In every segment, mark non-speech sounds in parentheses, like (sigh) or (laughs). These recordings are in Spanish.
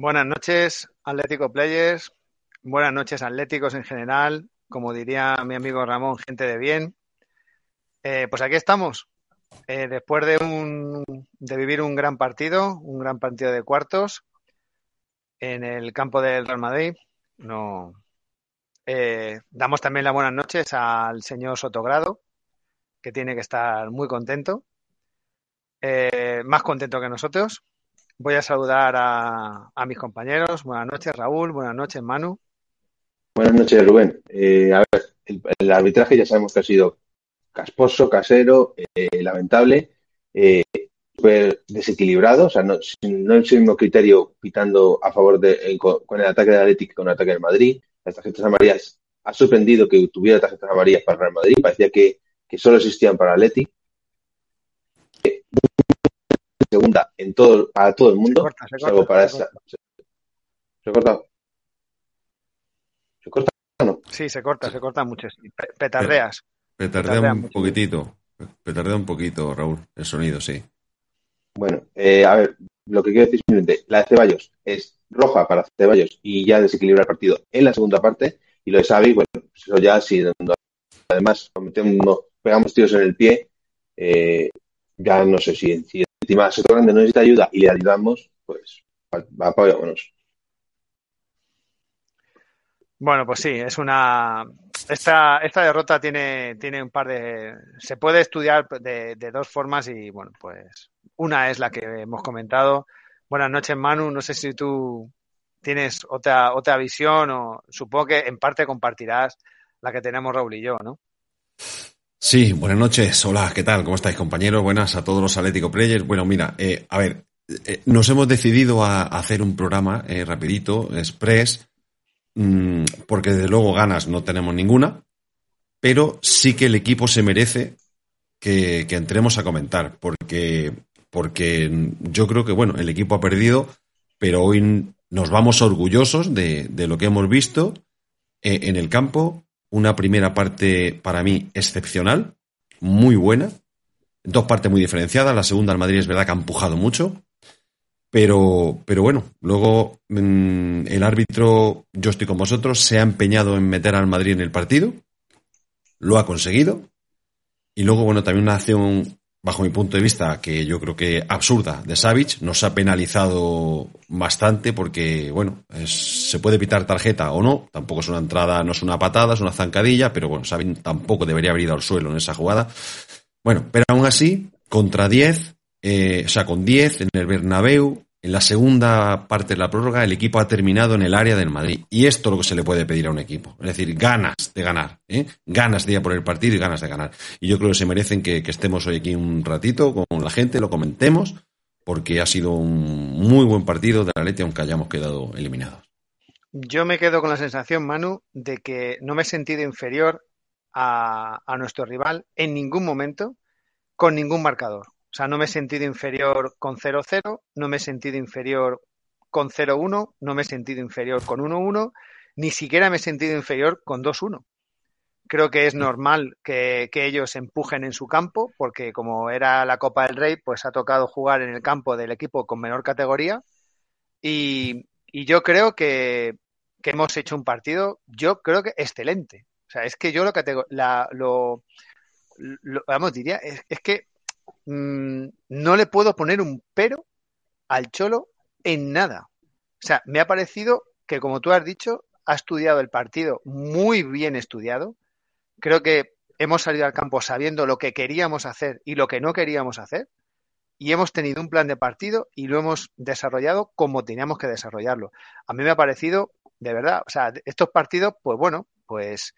Buenas noches, Atlético Players. Buenas noches, Atléticos en general. Como diría mi amigo Ramón, gente de bien. Eh, pues aquí estamos. Eh, después de, un, de vivir un gran partido, un gran partido de cuartos en el campo del Real Madrid, no, eh, damos también las buenas noches al señor Sotogrado, que tiene que estar muy contento, más contento que nosotros. Voy a saludar a, mis compañeros. Buenas noches, Raúl. Buenas noches, Manu. Buenas noches, Rubén. Eh, el, arbitraje ya sabemos que ha sido casposo, casero, eh, lamentable, eh, súper desequilibrado. O sea, no, no es el mismo criterio pitando a favor de con, con el ataque del Atlético que con el ataque del Madrid. Las tarjetas amarillas ha sorprendido que tuviera tarjetas amarillas para el Real Madrid. Parecía que, que solo existían para el Atlético segunda en todo, para todo el mundo, Se corta, se salvo corta, para se esta. ¿Se corta? ¿Se corta o no? Sí, se corta, se corta mucho. Petardeas. Petardea Petardea un mucho. poquitito. Petardea un poquito, Raúl, el sonido, sí. Bueno, eh, a ver, lo que quiero decir simplemente, la de Ceballos es roja para Ceballos y ya desequilibra el partido en la segunda parte, y lo de Xavi, bueno, pues eso ya sí, donde además pegamos tiros en el pie, eh, ya no sé si, si encima Soto Grande no necesita ayuda y le ayudamos, pues apoyémonos. Bueno, pues sí, es una. Esta, esta derrota tiene, tiene un par de. Se puede estudiar de, de dos formas y, bueno, pues. Una es la que hemos comentado. Buenas noches, Manu. No sé si tú tienes otra, otra visión o supongo que en parte compartirás la que tenemos Raúl y yo, ¿no? Sí, buenas noches. Hola, ¿qué tal? ¿Cómo estáis, compañeros? Buenas a todos los Atlético Players. Bueno, mira, eh, a ver, eh, nos hemos decidido a, hacer un programa eh, rapidito, express, mmm, porque desde luego ganas no tenemos ninguna, pero sí que el equipo se merece que, que entremos a comentar, porque, porque yo creo que, bueno, el equipo ha perdido, pero hoy nos vamos orgullosos de, de lo que hemos visto eh, en el campo. Una primera parte para mí excepcional, muy buena. Dos partes muy diferenciadas. La segunda, el Madrid es verdad que ha empujado mucho. Pero, pero bueno, luego mmm, el árbitro, yo estoy con vosotros, se ha empeñado en meter al Madrid en el partido. Lo ha conseguido. Y luego, bueno, también una acción bajo mi punto de vista, que yo creo que absurda de Savic, nos ha penalizado bastante porque, bueno, se puede pitar tarjeta o no, tampoco es una entrada, no es una patada, es una zancadilla, pero bueno, Savic tampoco debería haber ido al suelo en esa jugada. Bueno, pero aún así, contra 10, eh, o sea, con 10 en el Bernabéu, en la segunda parte de la prórroga, el equipo ha terminado en el área del Madrid. Y esto es lo que se le puede pedir a un equipo. Es decir, ganas de ganar, ¿eh? ganas de ir a por el partido y ganas de ganar. Y yo creo que se merecen que, estemos hoy aquí un ratito con la gente, lo comentemos, porque ha sido un muy buen partido de la Leti, aunque hayamos quedado eliminados. Yo me quedo con la sensación, Manu, de que no me he sentido inferior a nuestro rival en ningún momento con ningún marcador. O sea, no me he sentido inferior con 0-0, no me he sentido inferior con 0-1, no me he sentido inferior con 1-1, ni siquiera me he sentido inferior con 2-1. Creo que es normal que, que, ellos empujen en su campo, porque como era la Copa del Rey, pues ha tocado jugar en el campo del equipo con menor categoría. Y, y yo creo que, que, hemos hecho un partido, yo creo que excelente. O sea, es que yo lo, la, lo, lo vamos, diría, es, es que mmm, no le puedo poner un pero al Cholo en nada. O sea, me ha parecido que, como tú has dicho, ha estudiado el partido muy bien estudiado. Creo que hemos salido al campo sabiendo lo que queríamos hacer y lo que no queríamos hacer. Y hemos tenido un plan de partido y lo hemos desarrollado como teníamos que desarrollarlo. A mí me ha parecido, de verdad, o sea, estos partidos, pues bueno, pues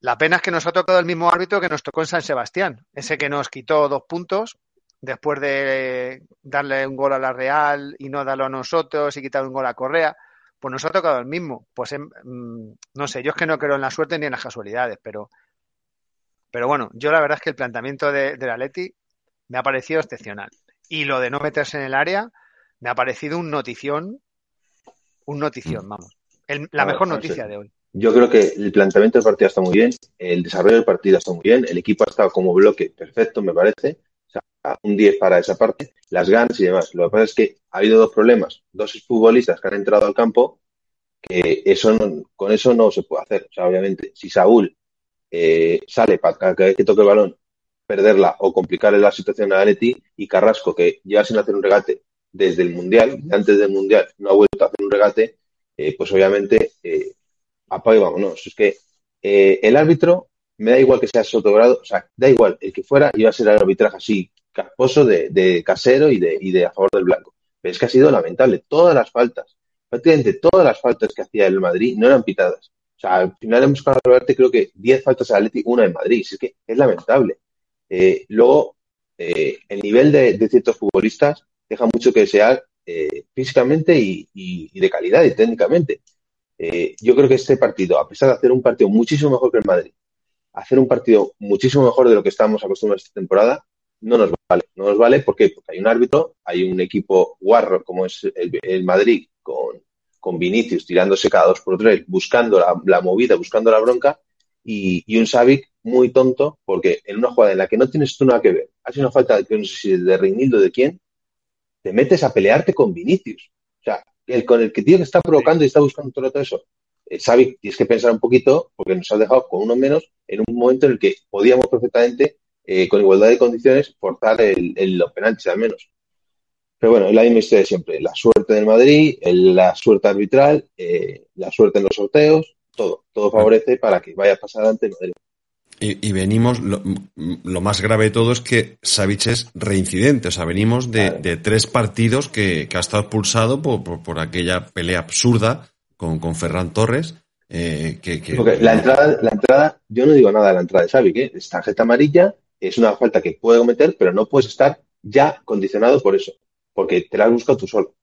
la pena es que nos ha tocado el mismo árbitro que nos tocó en San Sebastián, ese que nos quitó dos puntos después de darle un gol a la Real y no darlo a nosotros y quitar un gol a Correa, pues nos ha tocado el mismo. Pues no sé, yo es que no creo en la suerte ni en las casualidades, pero, pero bueno, yo la verdad es que el planteamiento de, de la Leti me ha parecido excepcional. Y lo de no meterse en el área me ha parecido un notición, un notición, vamos. El, la mejor noticia de hoy. Yo creo que el planteamiento del partido está muy bien, el desarrollo del partido está muy bien, el equipo ha estado como bloque perfecto, me parece. O sea, un 10 para esa parte, las ganas y demás. Lo que pasa es que ha habido dos problemas, dos futbolistas que han entrado al campo, que eso con eso no se puede hacer. O sea, obviamente, si Saúl eh, sale para cada vez que toque el balón, perderla o complicarle la situación a Aleti y Carrasco, que lleva sin hacer un regate desde el Mundial, antes del Mundial no ha vuelto a hacer un regate, eh, pues obviamente eh, apaga y vámonos. Es que eh, el árbitro me da igual que sea sotogrado, o sea, da igual, el que fuera iba a ser el arbitraje así, casposo de, casero y de, de a favor del blanco. Pero es que ha sido lamentable. Todas las faltas, prácticamente todas las faltas que hacía el Madrid no eran pitadas. O sea, al final hemos verte creo que 10 faltas al Atlético, una en Madrid. es que es lamentable. Eh, luego, eh, el nivel de, ciertos futbolistas deja mucho que desear físicamente y, de calidad y técnicamente. Yo creo que este partido, a pesar de hacer un partido muchísimo mejor que el Madrid, hacer un partido muchísimo mejor de lo que estamos acostumbrados esta temporada, no nos vale. No nos vale ¿por porque hay un árbitro, hay un equipo guarro como es el, Madrid con, con, Vinicius tirándose cada dos por tres, buscando la, movida, buscando la bronca, y, y un Savic muy tonto porque en una jugada en la que no tienes tú nada que ver, hace una falta de, no sé si de Reinildo de quién, te metes a pelearte con Vinicius. O sea, el con el que tío que está provocando y está buscando todo eso. Eh, tienes que pensar un poquito porque nos ha dejado con uno menos en un momento en el que podíamos perfectamente eh, con igualdad de condiciones, forzar el, los penaltis al menos. Pero bueno, es la misma historia de siempre. La suerte del Madrid, la suerte arbitral, eh, la suerte en los sorteos, todo. Todo favorece para que vaya a pasar adelante el Madrid. Y, venimos, lo, más grave de todo es que Savic es reincidente, o sea, venimos de, tres partidos que, ha estado expulsado por, aquella pelea absurda con, con Ferran Torres. Eh, que, la entrada, la entrada, yo no digo nada de la entrada de Savic, ¿eh? es tarjeta amarilla, es una falta que puede cometer, pero no puedes estar ya condicionado por eso, porque te la has buscado tú solo.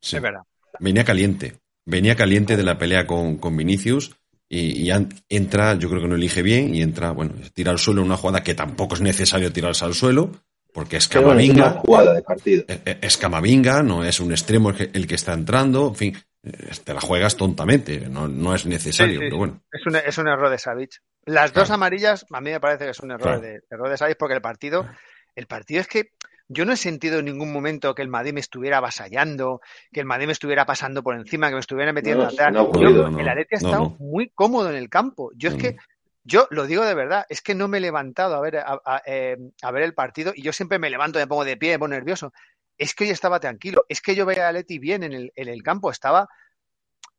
Sí. verdad. Venía caliente, venía caliente de la pelea con, con Vinicius y, entra, yo creo que no elige bien y entra, bueno, tira al suelo una jugada que tampoco es necesario tirarse al suelo, porque es Camavinga. Es jugada de partido. E, e, es Camavinga, no es un extremo el que está entrando, en fin, eh, te la juegas tontamente, no, no es necesario, pero bueno. Es un, es un error de Savic. Las dos amarillas, a mí me parece que es un error, de, error de Savic porque el partido, el partido es que yo no he sentido en ningún momento que el Madrid me estuviera avasallando, que el Madrid me estuviera pasando por encima, que me estuviera metiendo atrás. el Atleti ha estado muy cómodo en el campo. Yo es que, yo lo digo de verdad, es que no me he levantado a ver, a, eh, ver el partido y yo siempre me levanto, me pongo de pie, me pongo nervioso. Es que hoy estaba tranquilo, es que yo veía a Atleti bien en el, en el campo, estaba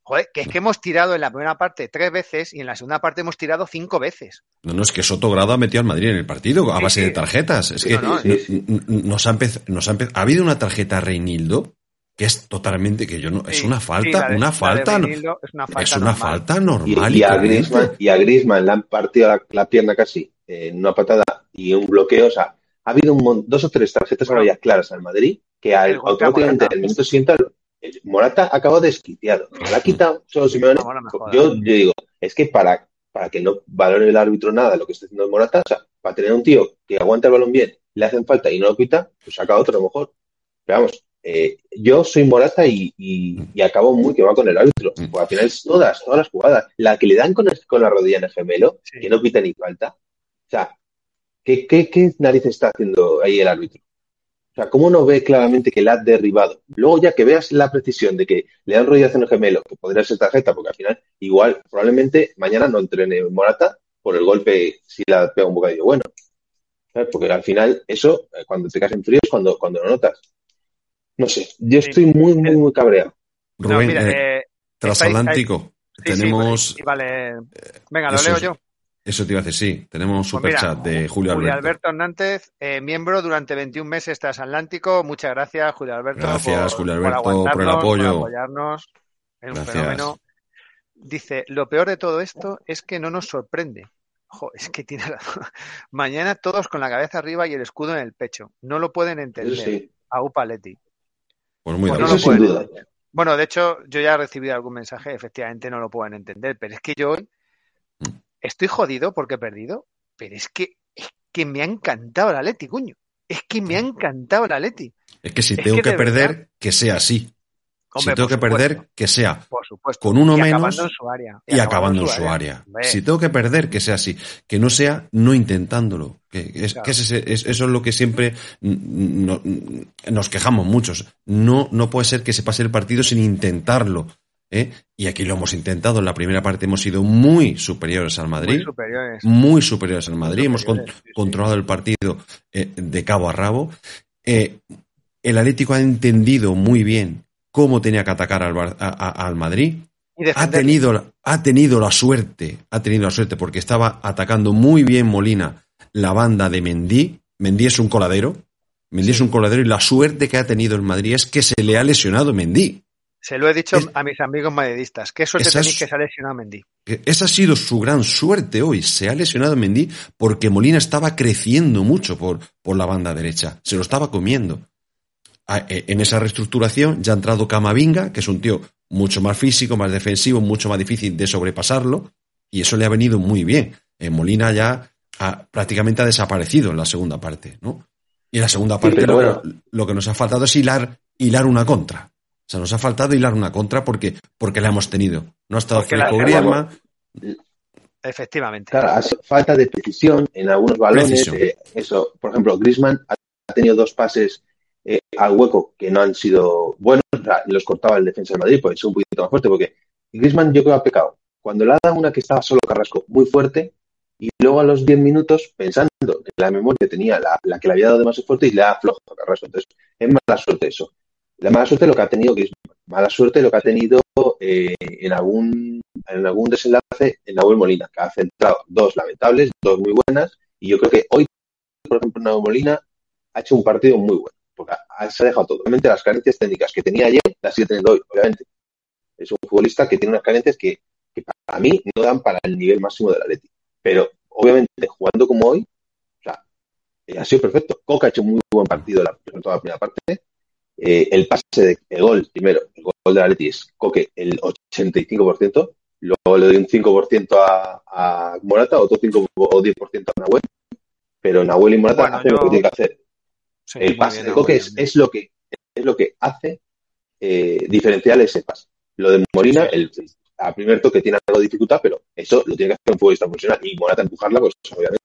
Joder, que es que hemos tirado en la primera parte tres veces y en la segunda parte hemos tirado cinco veces. No, no, es que Sotogrado ha metido al Madrid en el partido a base de tarjetas. Es que nos, ha nos ha ha habido una tarjeta Reinildo que es totalmente que yo no es una falta, una falta, es una falta, normal. Y, a Griezmann, y a Griezmann le han partido la, pierna casi en una patada y un bloqueo. O sea, ha habido un, dos o tres tarjetas amarillas claras al Madrid que al, automáticamente en el minuto siguiente Morata acabó desquiciado. Me la ha quitado solo Simeone. yo, yo digo, es que para, para que no valore el árbitro nada lo que está haciendo Morata, o sea, para tener un tío que aguanta el balón bien, le hacen falta y no lo quita, pues saca otro a lo mejor. Pero vamos, eh, yo soy Morata y, y, acabo muy que va con el árbitro. Porque al final es todas, todas las jugadas. La que le dan con, con la rodilla en el gemelo, que no pita ni falta. O sea, ¿qué, qué, qué narices está haciendo ahí el árbitro? O sea, ¿cómo no ve claramente que la ha derribado? Luego ya que veas la precisión de que le dan rodillas en el gemelo, que podría ser tarjeta, porque al final igual probablemente mañana no entrene Morata por el golpe si la pega un bocadillo bueno. Porque al final eso, eh, cuando te caes en frío es cuando, cuando lo notas. No sé, yo estoy muy, muy, muy cabreado. Rubén, eh, eh, transatlántico, tenemos... vale. Venga, lo leo yo. Eso te iba a decir, sí. Tenemos un pues superchat de Julio Alberto. Julio Alberto Hernández, eh, miembro durante 21 meses transatlántico. Muchas gracias, Julio Alberto. Gracias, Julio Alberto, por, el apoyo. Por apoyarnos. Es un fenómeno. Dice, lo peor de todo esto es que no nos sorprende. Ojo, es que tiene razón. (laughs) Mañana todos con la cabeza arriba y el escudo en el pecho. No lo pueden entender. Sí. A Upaletti. Pues muy pues no lo pueden entender. Bueno, de hecho, yo ya he recibido algún mensaje, efectivamente no lo pueden entender, pero es que yo hoy estoy jodido porque he perdido, pero es que, es que me ha encantado la Leti, cuño. Es que me ha encantado la Leti. Es que si tengo que, perder, que sea así. si tengo que perder, que sea con uno menos y, acabando en su área. Si tengo que perder, que sea así. Que no sea no intentándolo. Que, es, que eso es lo que siempre nos quejamos muchos. No, no puede ser que se pase el partido sin intentarlo. ¿Eh? Y aquí lo hemos intentado. En la primera parte hemos sido muy superiores al Madrid. Muy superiores. Muy superiores al Madrid. hemos controlado el partido eh, de cabo a rabo. Eh, el Atlético ha entendido muy bien cómo tenía que atacar al, Madrid. Ha tenido, ha tenido la suerte, ha tenido la suerte porque estaba atacando muy bien Molina la banda de Mendy. Mendy es un coladero. Mendy es un coladero y la suerte que ha tenido el Madrid es que se le ha lesionado Mendy. Se lo he dicho a mis amigos madridistas. Qué suerte tenéis que se ha lesionado Mendy. Esa ha sido su gran suerte hoy. Se ha lesionado Mendy porque Molina estaba creciendo mucho por, por la banda derecha. Se lo estaba comiendo. E, en esa reestructuración ya ha entrado Camavinga, que es un tío mucho más físico, más defensivo, mucho más difícil de sobrepasarlo, y eso le ha venido muy bien. En Molina ya ha, prácticamente ha desaparecido en la segunda parte, ¿no? Y en la segunda parte lo, que nos ha faltado es hilar, hilar una contra. O sea, nos ha faltado hilar una contra porque, porque la hemos tenido. No ha estado Federico Griezmann. Efectivamente. Claro, falta de precisión en algunos balones. Eh, eso, por ejemplo, Griezmann ha tenido dos pases eh, al hueco que no han sido buenos, los cortaba el defensa de Madrid, pues es un poquito más fuerte, porque Griezmann yo creo que ha pecado. Cuando le ha dado una que estaba solo Carrasco muy fuerte, y luego a los 10 minutos, pensando en la memoria que tenía, la, que le había dado de más fuerte, y le ha flojo a Carrasco. Entonces, es mala suerte eso. La mala suerte es lo que ha tenido Griezmann. Mala suerte lo que ha tenido eh, en algún en algún desenlace en Nahuel Molina, que ha centrado dos lamentables, dos muy buenas, y yo creo que hoy, por ejemplo, Nahuel Molina ha hecho un partido muy bueno porque se ha dejado totalmente las carencias técnicas que tenía ayer, las sigue teniendo hoy, obviamente. Es un futbolista que tiene unas carencias que, para mí no dan para el nivel máximo del Atleti. Pero, obviamente, jugando como hoy, o sea, eh, ha sido perfecto. Coca ha hecho un muy buen partido en toda la primera parte. Eh, el pase de el gol, primero, el gol del Atleti es Coque el 85%, luego le doy un 5% a, a Morata, otro 5 o 10% a Nahuel, pero Nahuel y Morata hacen lo que tienen que hacer el pase de Coque es, lo que, es lo que hace eh, diferenciar ese pase. Lo de Molina, el, a primer toque tiene algo de dificultad, pero eso lo tiene que hacer un futbolista profesional. Y Morata empujarla, pues obviamente.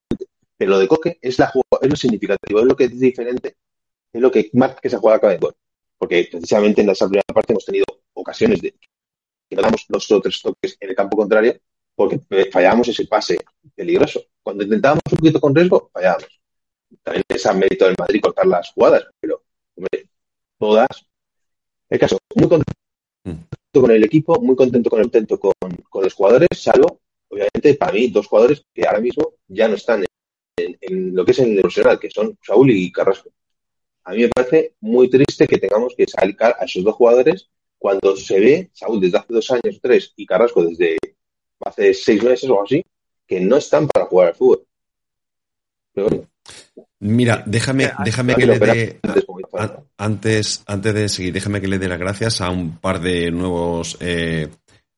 Pero lo de Coque es, la, es lo significativo, es lo que es diferente, es lo que marca que esa jugada acaba de gol. Porque precisamente en la primera parte hemos tenido ocasiones de que no damos los otros toques en el campo contrario porque fallábamos ese pase peligroso. Cuando intentábamos un poquito con riesgo, fallábamos también es a mérito del Madrid cortar las jugadas, pero hombre, todas. El caso, muy contento con el equipo, muy contento con el contento con, los jugadores, salvo, obviamente, para mí, dos jugadores que ahora mismo ya no están en, lo que es el profesional, que son Saúl y Carrasco. A mí me parece muy triste que tengamos que sacar a esos dos jugadores cuando se ve, Saúl desde hace dos años, tres, y Carrasco desde hace seis meses o así, que no están para jugar al fútbol. Pero bueno, Mira, déjame, déjame que le dé antes, antes de seguir, déjame que le dé las gracias a un par de nuevos eh,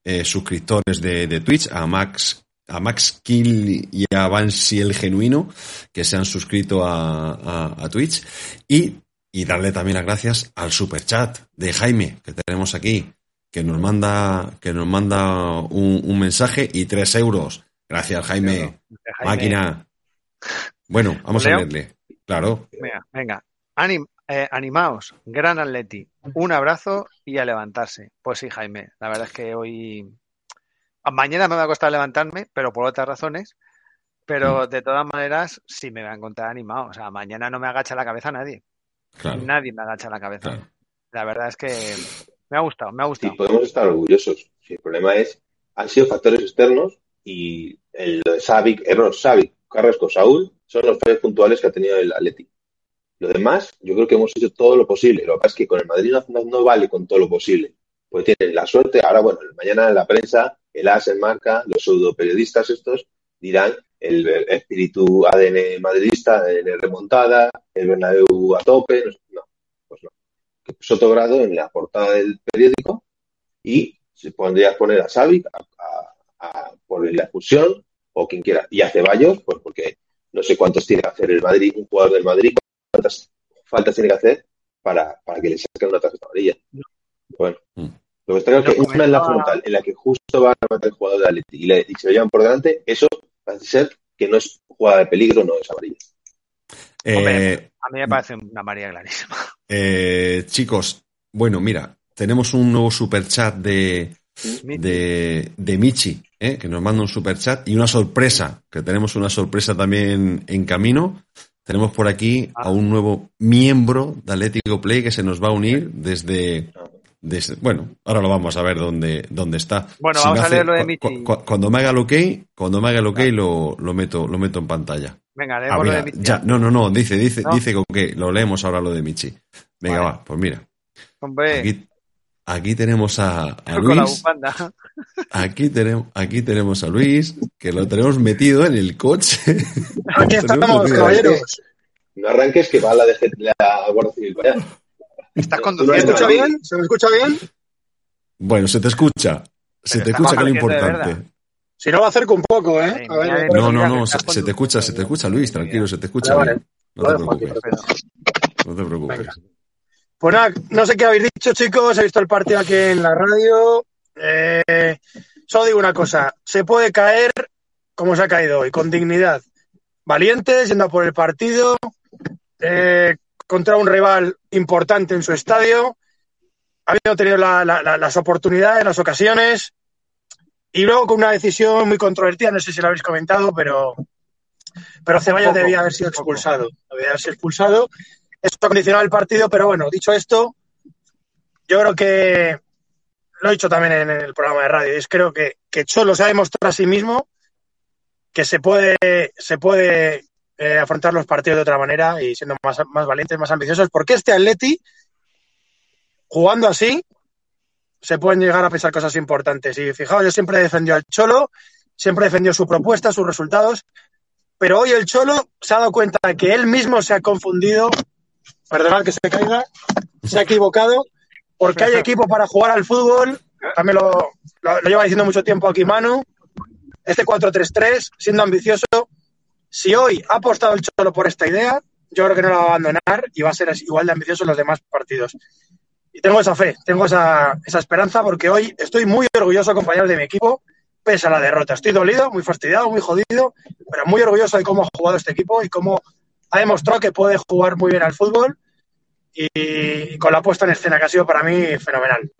eh, suscriptores de, Twitch, a Max, a Max Kill y a Bansi el Genuino, que se han suscrito a, Twitch, y, darle también las gracias al super chat de Jaime, que tenemos aquí, que nos manda, que nos manda un, mensaje y tres euros. Gracias, Jaime. Máquina. Bueno, vamos a leerle. Claro. Venga, venga. Eh, animaos, gran atleti. Un abrazo y a levantarse. Pues sí, Jaime, la verdad es que hoy... Mañana me va a costar levantarme, pero por otras razones. Pero mm. de todas maneras, sí me va a encontrar animado. O sea, mañana no me agacha la cabeza nadie. Nadie me agacha la cabeza. La verdad es que me ha gustado, me ha gustado. Sí, podemos estar orgullosos. el problema es, han sido factores externos y el Savic, error Savic, Carrasco, Saúl, son los fallos puntuales que ha tenido el Atleti. Lo demás, yo creo que hemos hecho todo lo posible. Lo que pasa es que con el Madrid no, no vale con todo lo posible. Pues tienen la suerte. Ahora, bueno, mañana en la prensa, el AS en marca, los pseudo periodistas estos dirán el espíritu ADN madridista, ADN remontada, el Bernabéu a tope. No, pues no. Sotogrado en la portada del periódico y se pondría poner a Xavi por la expulsión o quien quiera. Y a Ceballos, pues porque no sé cuántos tiene que hacer el Madrid, un jugador del Madrid, cuántas faltas tiene que hacer para, para que le saquen una tarjeta amarilla. Bueno, mm. Lo que está claro es que una es la frontal, en la que justo va a matar el jugador de Atleti y, y se lo llevan por delante, eso parece ser que no es jugada de peligro, no es amarilla. Eh, a mí me parece una María clarísima. Eh, chicos, bueno, mira, tenemos un nuevo superchat de, de, de Michi, ¿eh? que nos manda un superchat y una sorpresa, que tenemos una sorpresa también en camino. Tenemos por aquí a un nuevo miembro de Atlético Play que se nos va a unir desde, desde bueno, ahora lo vamos a ver dónde, dónde está. Bueno, vamos a leerlo de Michi. cuando me haga el ok, cuando me haga el ok lo, lo meto, lo meto en pantalla. Venga, leemos lo de Michi. Ya, no, no, no, dice, dice, dice que lo leemos ahora lo de Michi. Venga, va, pues mira. Hombre. Aquí, tenemos a, Luis. Aquí tenemos, aquí tenemos a Luis, que lo tenemos metido en el coche. (laughs) Aquí estamos, caballeros. No arranques que va la, de, la Guardia Civil allá. ¿Estás conduciendo? ¿Se me escucha bien? ¿Se me escucha bien? Bueno, se te escucha. Se te escucha que es lo importante. Si no, va a acerco un poco, ¿eh? A ver, no, no, no, se, te escucha, se te escucha, Luis, tranquilo, se te escucha. No te preocupes. No te preocupes. Pues nada, no sé qué habéis dicho, chicos. He visto el partido aquí en la radio. Eh, solo digo una cosa: se puede caer como se ha caído hoy, con dignidad. Valientes, yendo por el partido, eh, contra un rival importante en su estadio, habiendo tenido las oportunidades, las ocasiones, y luego con una decisión muy controvertida, no sé si lo habéis comentado, pero, pero Ceballos debía haber sido expulsado. Debía haber sido expulsado. Esto condicionado el partido, pero bueno, dicho esto, yo creo que lo he dicho también en el programa de radio, es creo que, que Cholo se ha demostrado a sí mismo que se puede, se puede eh, afrontar los partidos de otra manera y siendo más, más valientes, más ambiciosos, porque este Atleti, jugando así, se pueden llegar a pensar cosas importantes. Y fijaos, yo siempre he defendido al Cholo, siempre he defendido su propuesta, sus resultados, pero hoy el Cholo se ha dado cuenta de que él mismo se ha confundido, perdonad que se caiga, se ha equivocado, porque hay equipo para jugar al fútbol, también lo, lo, lleva diciendo mucho tiempo aquí Manu, este 4-3-3, siendo ambicioso, si hoy ha apostado el Cholo por esta idea, yo creo que no la va a abandonar y va a ser igual de ambicioso en los demás partidos y tengo esa fe, tengo esa, esa esperanza porque hoy estoy muy orgulloso, compañeros de mi equipo, pese a la derrota. Estoy dolido, muy fastidiado, muy jodido, pero muy orgulloso de cómo ha jugado este equipo y cómo ha demostrado que puede jugar muy bien al fútbol y con la puesta en escena que ha sido para mí fenomenal.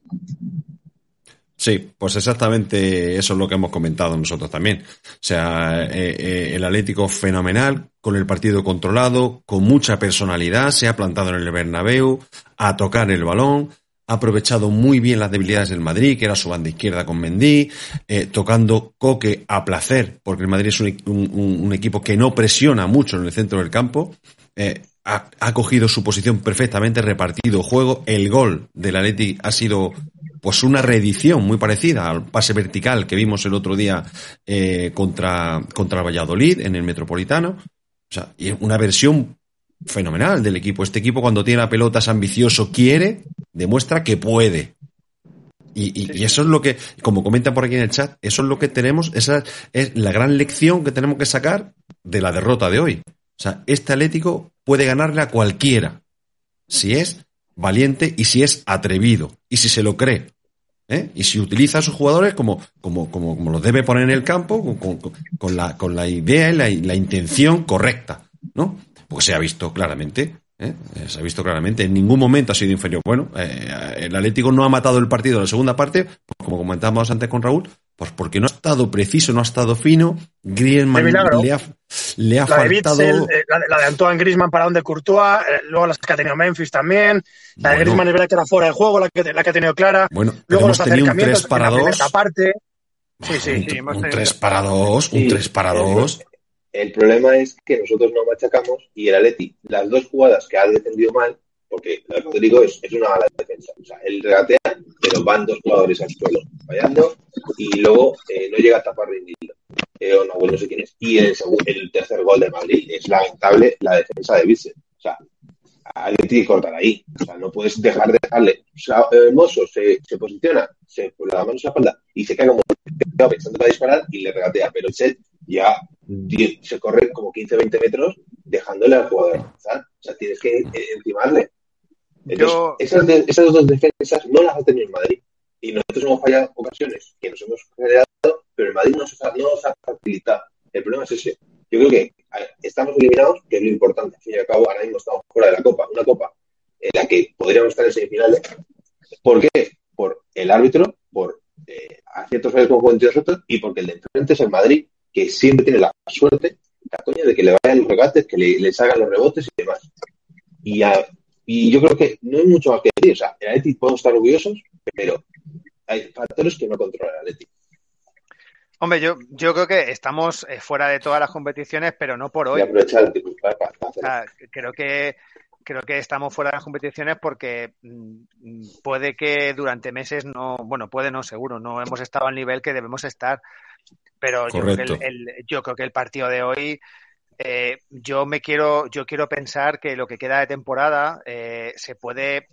Sí, pues exactamente eso es lo que hemos comentado nosotros también. O sea, eh, eh, el Atlético fenomenal, con el partido controlado, con mucha personalidad, se ha plantado en el Bernabéu a tocar el balón, ha aprovechado muy bien las debilidades del Madrid, que era su banda izquierda con Mendy, eh, tocando Coque a placer, porque el Madrid es un, equipo que no presiona mucho en el centro del campo. ha, ha, cogido su posición perfectamente, repartido juego. El gol del Atlético ha sido pues una reedición muy parecida al pase vertical que vimos el otro día eh, contra, contra Valladolid en el Metropolitano. O sea, una versión fenomenal del equipo. Este equipo cuando tiene la pelota es ambicioso, quiere, demuestra que puede. Y, y, eso es lo que, como comentan por aquí en el chat, eso es lo que tenemos, esa es la gran lección que tenemos que sacar de la derrota de hoy. O sea, este Atlético puede ganarle a cualquiera, si es valiente y si es atrevido, y si se lo cree. ¿Eh? y si utiliza a sus jugadores como, como, como, como los debe poner en el campo, con, con, la, con la idea y la, intención correcta, ¿no? Pues se ha visto claramente. ¿Eh? Se ha visto claramente, en ningún momento ha sido inferior. Bueno, eh, el Atlético no ha matado el partido en la segunda parte, pues como comentábamos antes con Raúl, pues porque no ha estado preciso, no ha estado fino. Griezmann le ha, le ha faltado. Eh, la, de, Antoine Griezmann para donde Courtois, eh, luego las que ha tenido Memphis también. La de Griezmann es verdad que era fuera de juego, la que, la que ha tenido clara. Bueno, luego hemos tenido un 3 para 2. Parte. Sí, sí, sí, un 3 para 2, un 3 para 2. El problema es que nosotros no machacamos y el Atleti, las dos jugadas que ha defendido mal, porque el Rodrigo es, es una mala defensa. O sea, él regatea, pero van dos jugadores al suelo fallando y luego eh, no llega a tapar rendido. Eh, o no, bueno, no sé quién es. Y el, tercer gol de Madrid es lamentable la defensa de Vice. O sea, alguien tiene que cortar ahí. O sea, no puedes dejar de dejarle. O sea, eh, Hermoso se, posiciona, se pone la mano en la espalda y se cae como pensando para disparar y le regatea. Pero Chet ya se corre como 15, 20 metros dejándole al jugador avanzar. O sea, tienes que eh, encimarle. Entonces, esas, de, esas dos defensas no las ha tenido en Madrid. Y nosotros hemos fallado ocasiones que nos hemos generado, pero el Madrid nos ha, no nos ha facilitado. El problema es ese. Yo creo que estamos eliminados, que es lo importante. Al fin y al cabo, ahora mismo estamos fuera de la Copa. Una Copa en la que podríamos estar en semifinales. ¿Por qué? Por el árbitro, por eh, aciertos fallos como nosotros y porque el de enfrente es el Madrid que siempre tiene la suerte, la coña, de que le vayan los regates, que le, les hagan los rebotes y demás. Y, y yo creo que no hay mucho más que decir. O sea, el Atleti podemos estar orgullosos, pero hay factores que no controla el Atleti. Hombre, yo, yo creo que estamos eh, fuera de todas las competiciones, pero no por hoy. Aprovechar creo que creo que estamos fuera de las competiciones porque mm, puede que durante meses no, bueno, puede no, seguro, no hemos estado al nivel que debemos estar. Pero yo creo, que el, yo creo que el partido de hoy, eh, yo me quiero, yo quiero pensar que lo que queda de temporada eh, se puede,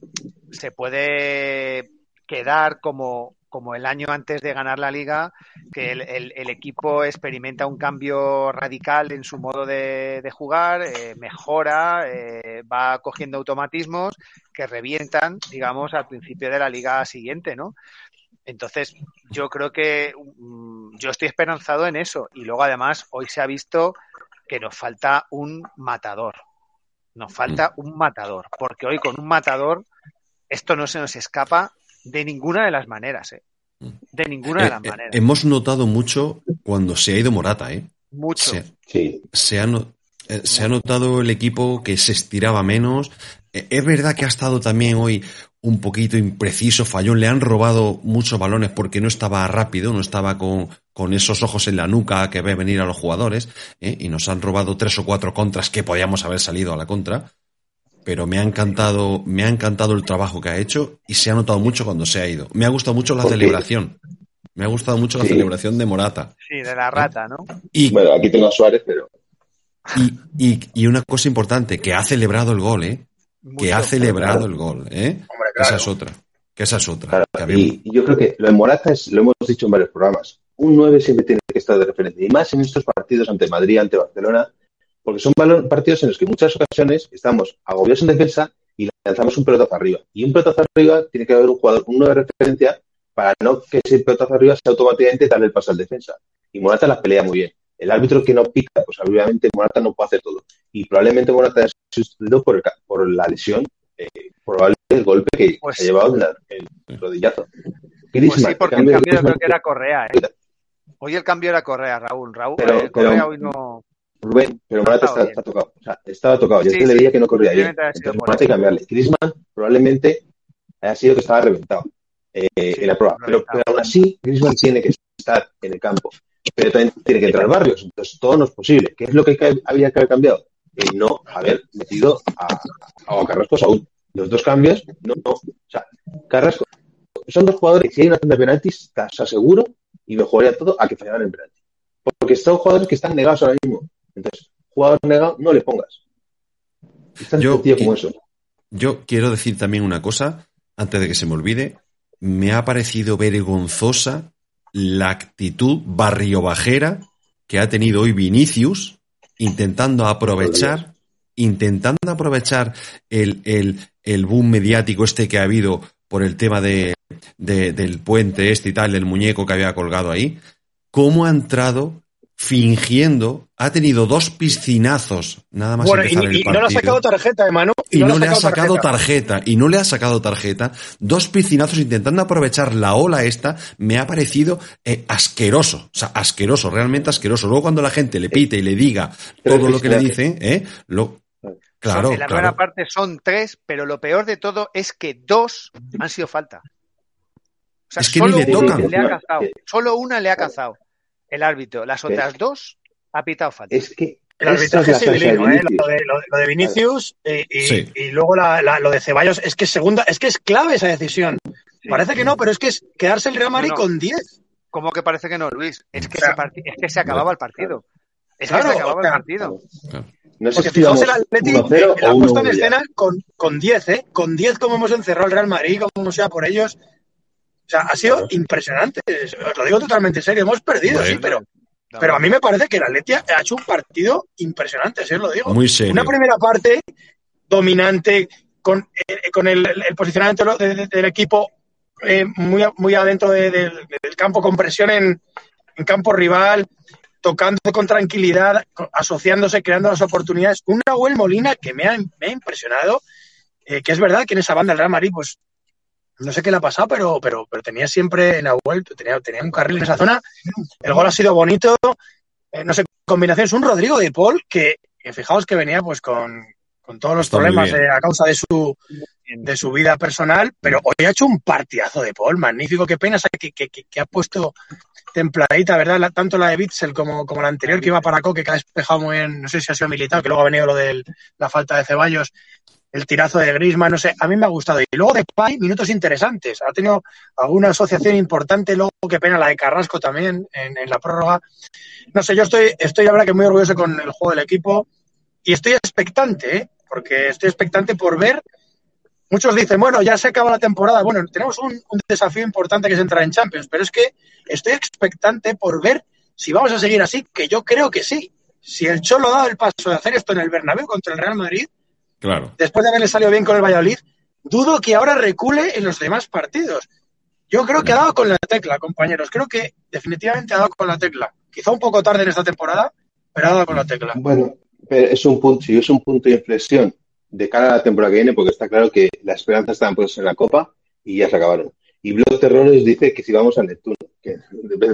se puede quedar como, como el año antes de ganar la liga, que el, equipo experimenta un cambio radical en su modo de, jugar, eh, mejora, eh, va cogiendo automatismos que revientan, digamos, al principio de la liga siguiente, ¿no? Entonces, yo creo que mm, yo estoy esperanzado en eso. Y luego, además, hoy se ha visto que nos falta un matador. Nos falta un matador. Porque hoy con un matador, esto no se nos escapa de ninguna de las maneras, ¿eh? De ninguna de eh, las eh, maneras. hemos notado mucho cuando se ha ido Morata, ¿eh? Mucho. Se, sí. se, ha, se ha notado el equipo que se estiraba menos. Es verdad que ha estado también hoy un poquito impreciso, fallón. Le han robado muchos balones porque no estaba rápido, no estaba con, con esos ojos en la nuca que ve venir a los jugadores. Y nos han robado tres o cuatro contras que podíamos haber salido a la contra pero me ha encantado, me ha encantado el trabajo que ha hecho y se ha notado mucho cuando se ha ido. Me ha gustado mucho la celebración. Me ha gustado mucho la celebración de Morata. Sí, de la rata, ¿no? Y, bueno, aquí tengo a Suárez, pero. Y, y, una cosa importante, que ha celebrado el gol, ¿eh? Que ha celebrado el gol, ¿eh? Esa es otra. Que esa es otra. y, yo creo que lo de Morata es, lo hemos dicho en varios programas. Un 9 siempre tiene que estar de referencia. Y más en estos partidos ante Madrid, ante Barcelona, porque son partidos en los que en muchas ocasiones estamos agobiados en defensa y lanzamos un pelotazo arriba. Y un pelotazo arriba tiene que haber un jugador, uno de referencia, para no que ese pelotazo arriba sea automáticamente darle el paso al defensa. Y Morata las pelea muy bien. El árbitro que no pica, pues obviamente Morata no puede hacer todo. Y probablemente Morata haya sustituido por, por la lesión, eh, probablemente el golpe que pues ha llevado el, rodillazo. Pues sí, porque el cambio creo que era Correa. ¿eh? Hoy el cambio era Correa, Raúl. Raúl pero, eh, Correa hoy no. Rubén, pero Morata está, tocado. O sea, estaba tocado. Yo es que le veía que no corría bien. Entonces, Morata hay que cambiarle. Griezmann probablemente haya sido que estaba reventado eh, en la prueba. Pero, aún así, Griezmann tiene que estar en el campo. Pero también tiene que entrar Barrios. Entonces, todo no es posible. ¿Qué es lo que había que haber cambiado? El no haber metido a, a Carrasco Saúl. Los dos cambios, no, no. O sea, Carrasco, son dos jugadores que si hay una tanda de penaltis, te aseguro y mejoraría todo a que fallaran en penalti. Porque son jugadores que están negados ahora mismo. Entonces, jugador negado, no le pongas. yo, como eso. Yo quiero decir también una cosa, antes de que se me olvide. Me ha parecido vergonzosa la actitud barriobajera que ha tenido hoy Vinicius, intentando aprovechar, intentando aprovechar el, el, el, boom mediático este que ha habido por el tema de, de, del puente este y tal, del muñeco que había colgado ahí, cómo ha entrado fingiendo, ha tenido dos piscinazos nada más empezar y, y no le ha sacado tarjeta, hermano. Y, no, le ha sacado tarjeta. y no le ha sacado tarjeta. Dos piscinazos intentando aprovechar la ola esta, me ha parecido eh, asqueroso, o sea, asqueroso, realmente asqueroso. Luego cuando la gente le pite y le diga todo lo que le dice, ¿eh? Lo, Claro, en la primera parte son tres, pero lo peor de todo es que dos han sido falta. O sea, es que solo, ni le tocan. Le ha cazado, solo una le ha cazado el árbitro. Las otras dos ha pitado falta. Es que el arbitraje es civilino, ¿eh? lo, de, lo, de, Vinicius y, luego lo de Ceballos. Es que segunda, es que es clave esa decisión. Parece que no, pero es que es quedarse el Real Madrid con 10. ¿Cómo que parece que no, Luis? Es que, se, es que se acababa el partido. Es que se acababa el partido. No sé Porque si fijaos el Atleti la ha puesto en escena con, con 10, ¿eh? Con 10 como hemos encerrado el Real Madrid, como sea por ellos. Sea, ha sido impresionante. Os lo digo totalmente serio. Hemos perdido, sí, pero, pero a mí me parece que el Atleti ha hecho un partido impresionante, si os lo digo. Muy serio. Una primera parte dominante, con, eh, con el, el posicionamiento del equipo eh, muy, muy adentro de, de, del campo, con presión en, en, campo rival, tocando con tranquilidad, asociándose, creando las oportunidades. Un Nahuel Molina que me ha, me ha impresionado, eh, que es verdad que en esa banda del Real Madrid, pues no sé qué le ha pasado, pero, pero, pero tenía siempre Nahuel, tenía, tenía un carril en esa zona. El gol ha sido bonito, eh, no sé, combinaciones. Un Rodrigo de Paul que, que fijaos que venía pues con, con todos los Está problemas eh, a causa de su, de su vida personal, pero hoy ha hecho un partidazo de Paul, magnífico. Qué pena que, que, que ha puesto templadita, ¿verdad? La, tanto la de Bitzel como, como la anterior que iba para Coque, que ha despejado muy bien, no sé si ha sido militar, que luego ha venido lo de la falta de Ceballos, el tirazo de Grisma, no sé, a mí me ha gustado. Y luego de Pay, minutos interesantes. Ha tenido alguna asociación importante, luego qué pena la de Carrasco también en, la prórroga. No sé, yo estoy, estoy la verdad que muy orgulloso con el juego del equipo y estoy expectante, ¿eh? porque estoy expectante por ver. Muchos dicen, bueno, ya se acaba la temporada. Bueno, tenemos un, un, desafío importante que es entrar en Champions, pero es que estoy expectante por ver si vamos a seguir así, que yo creo que sí. Si el Cholo ha dado el paso de hacer esto en el Bernabéu contra el Real Madrid, claro. después de haberle salido bien con el Valladolid, dudo que ahora recule en los demás partidos. Yo creo que ha dado con la tecla, compañeros. Creo que definitivamente ha dado con la tecla. Quizá un poco tarde en esta temporada, pero ha dado con la tecla. Bueno, pero es un punto, si es un punto de inflexión de cara a la temporada que viene, porque está claro que las esperanzas estaban puestas en la Copa y ya se acabaron. Y Blog Terrores dice que si vamos al Neptuno, que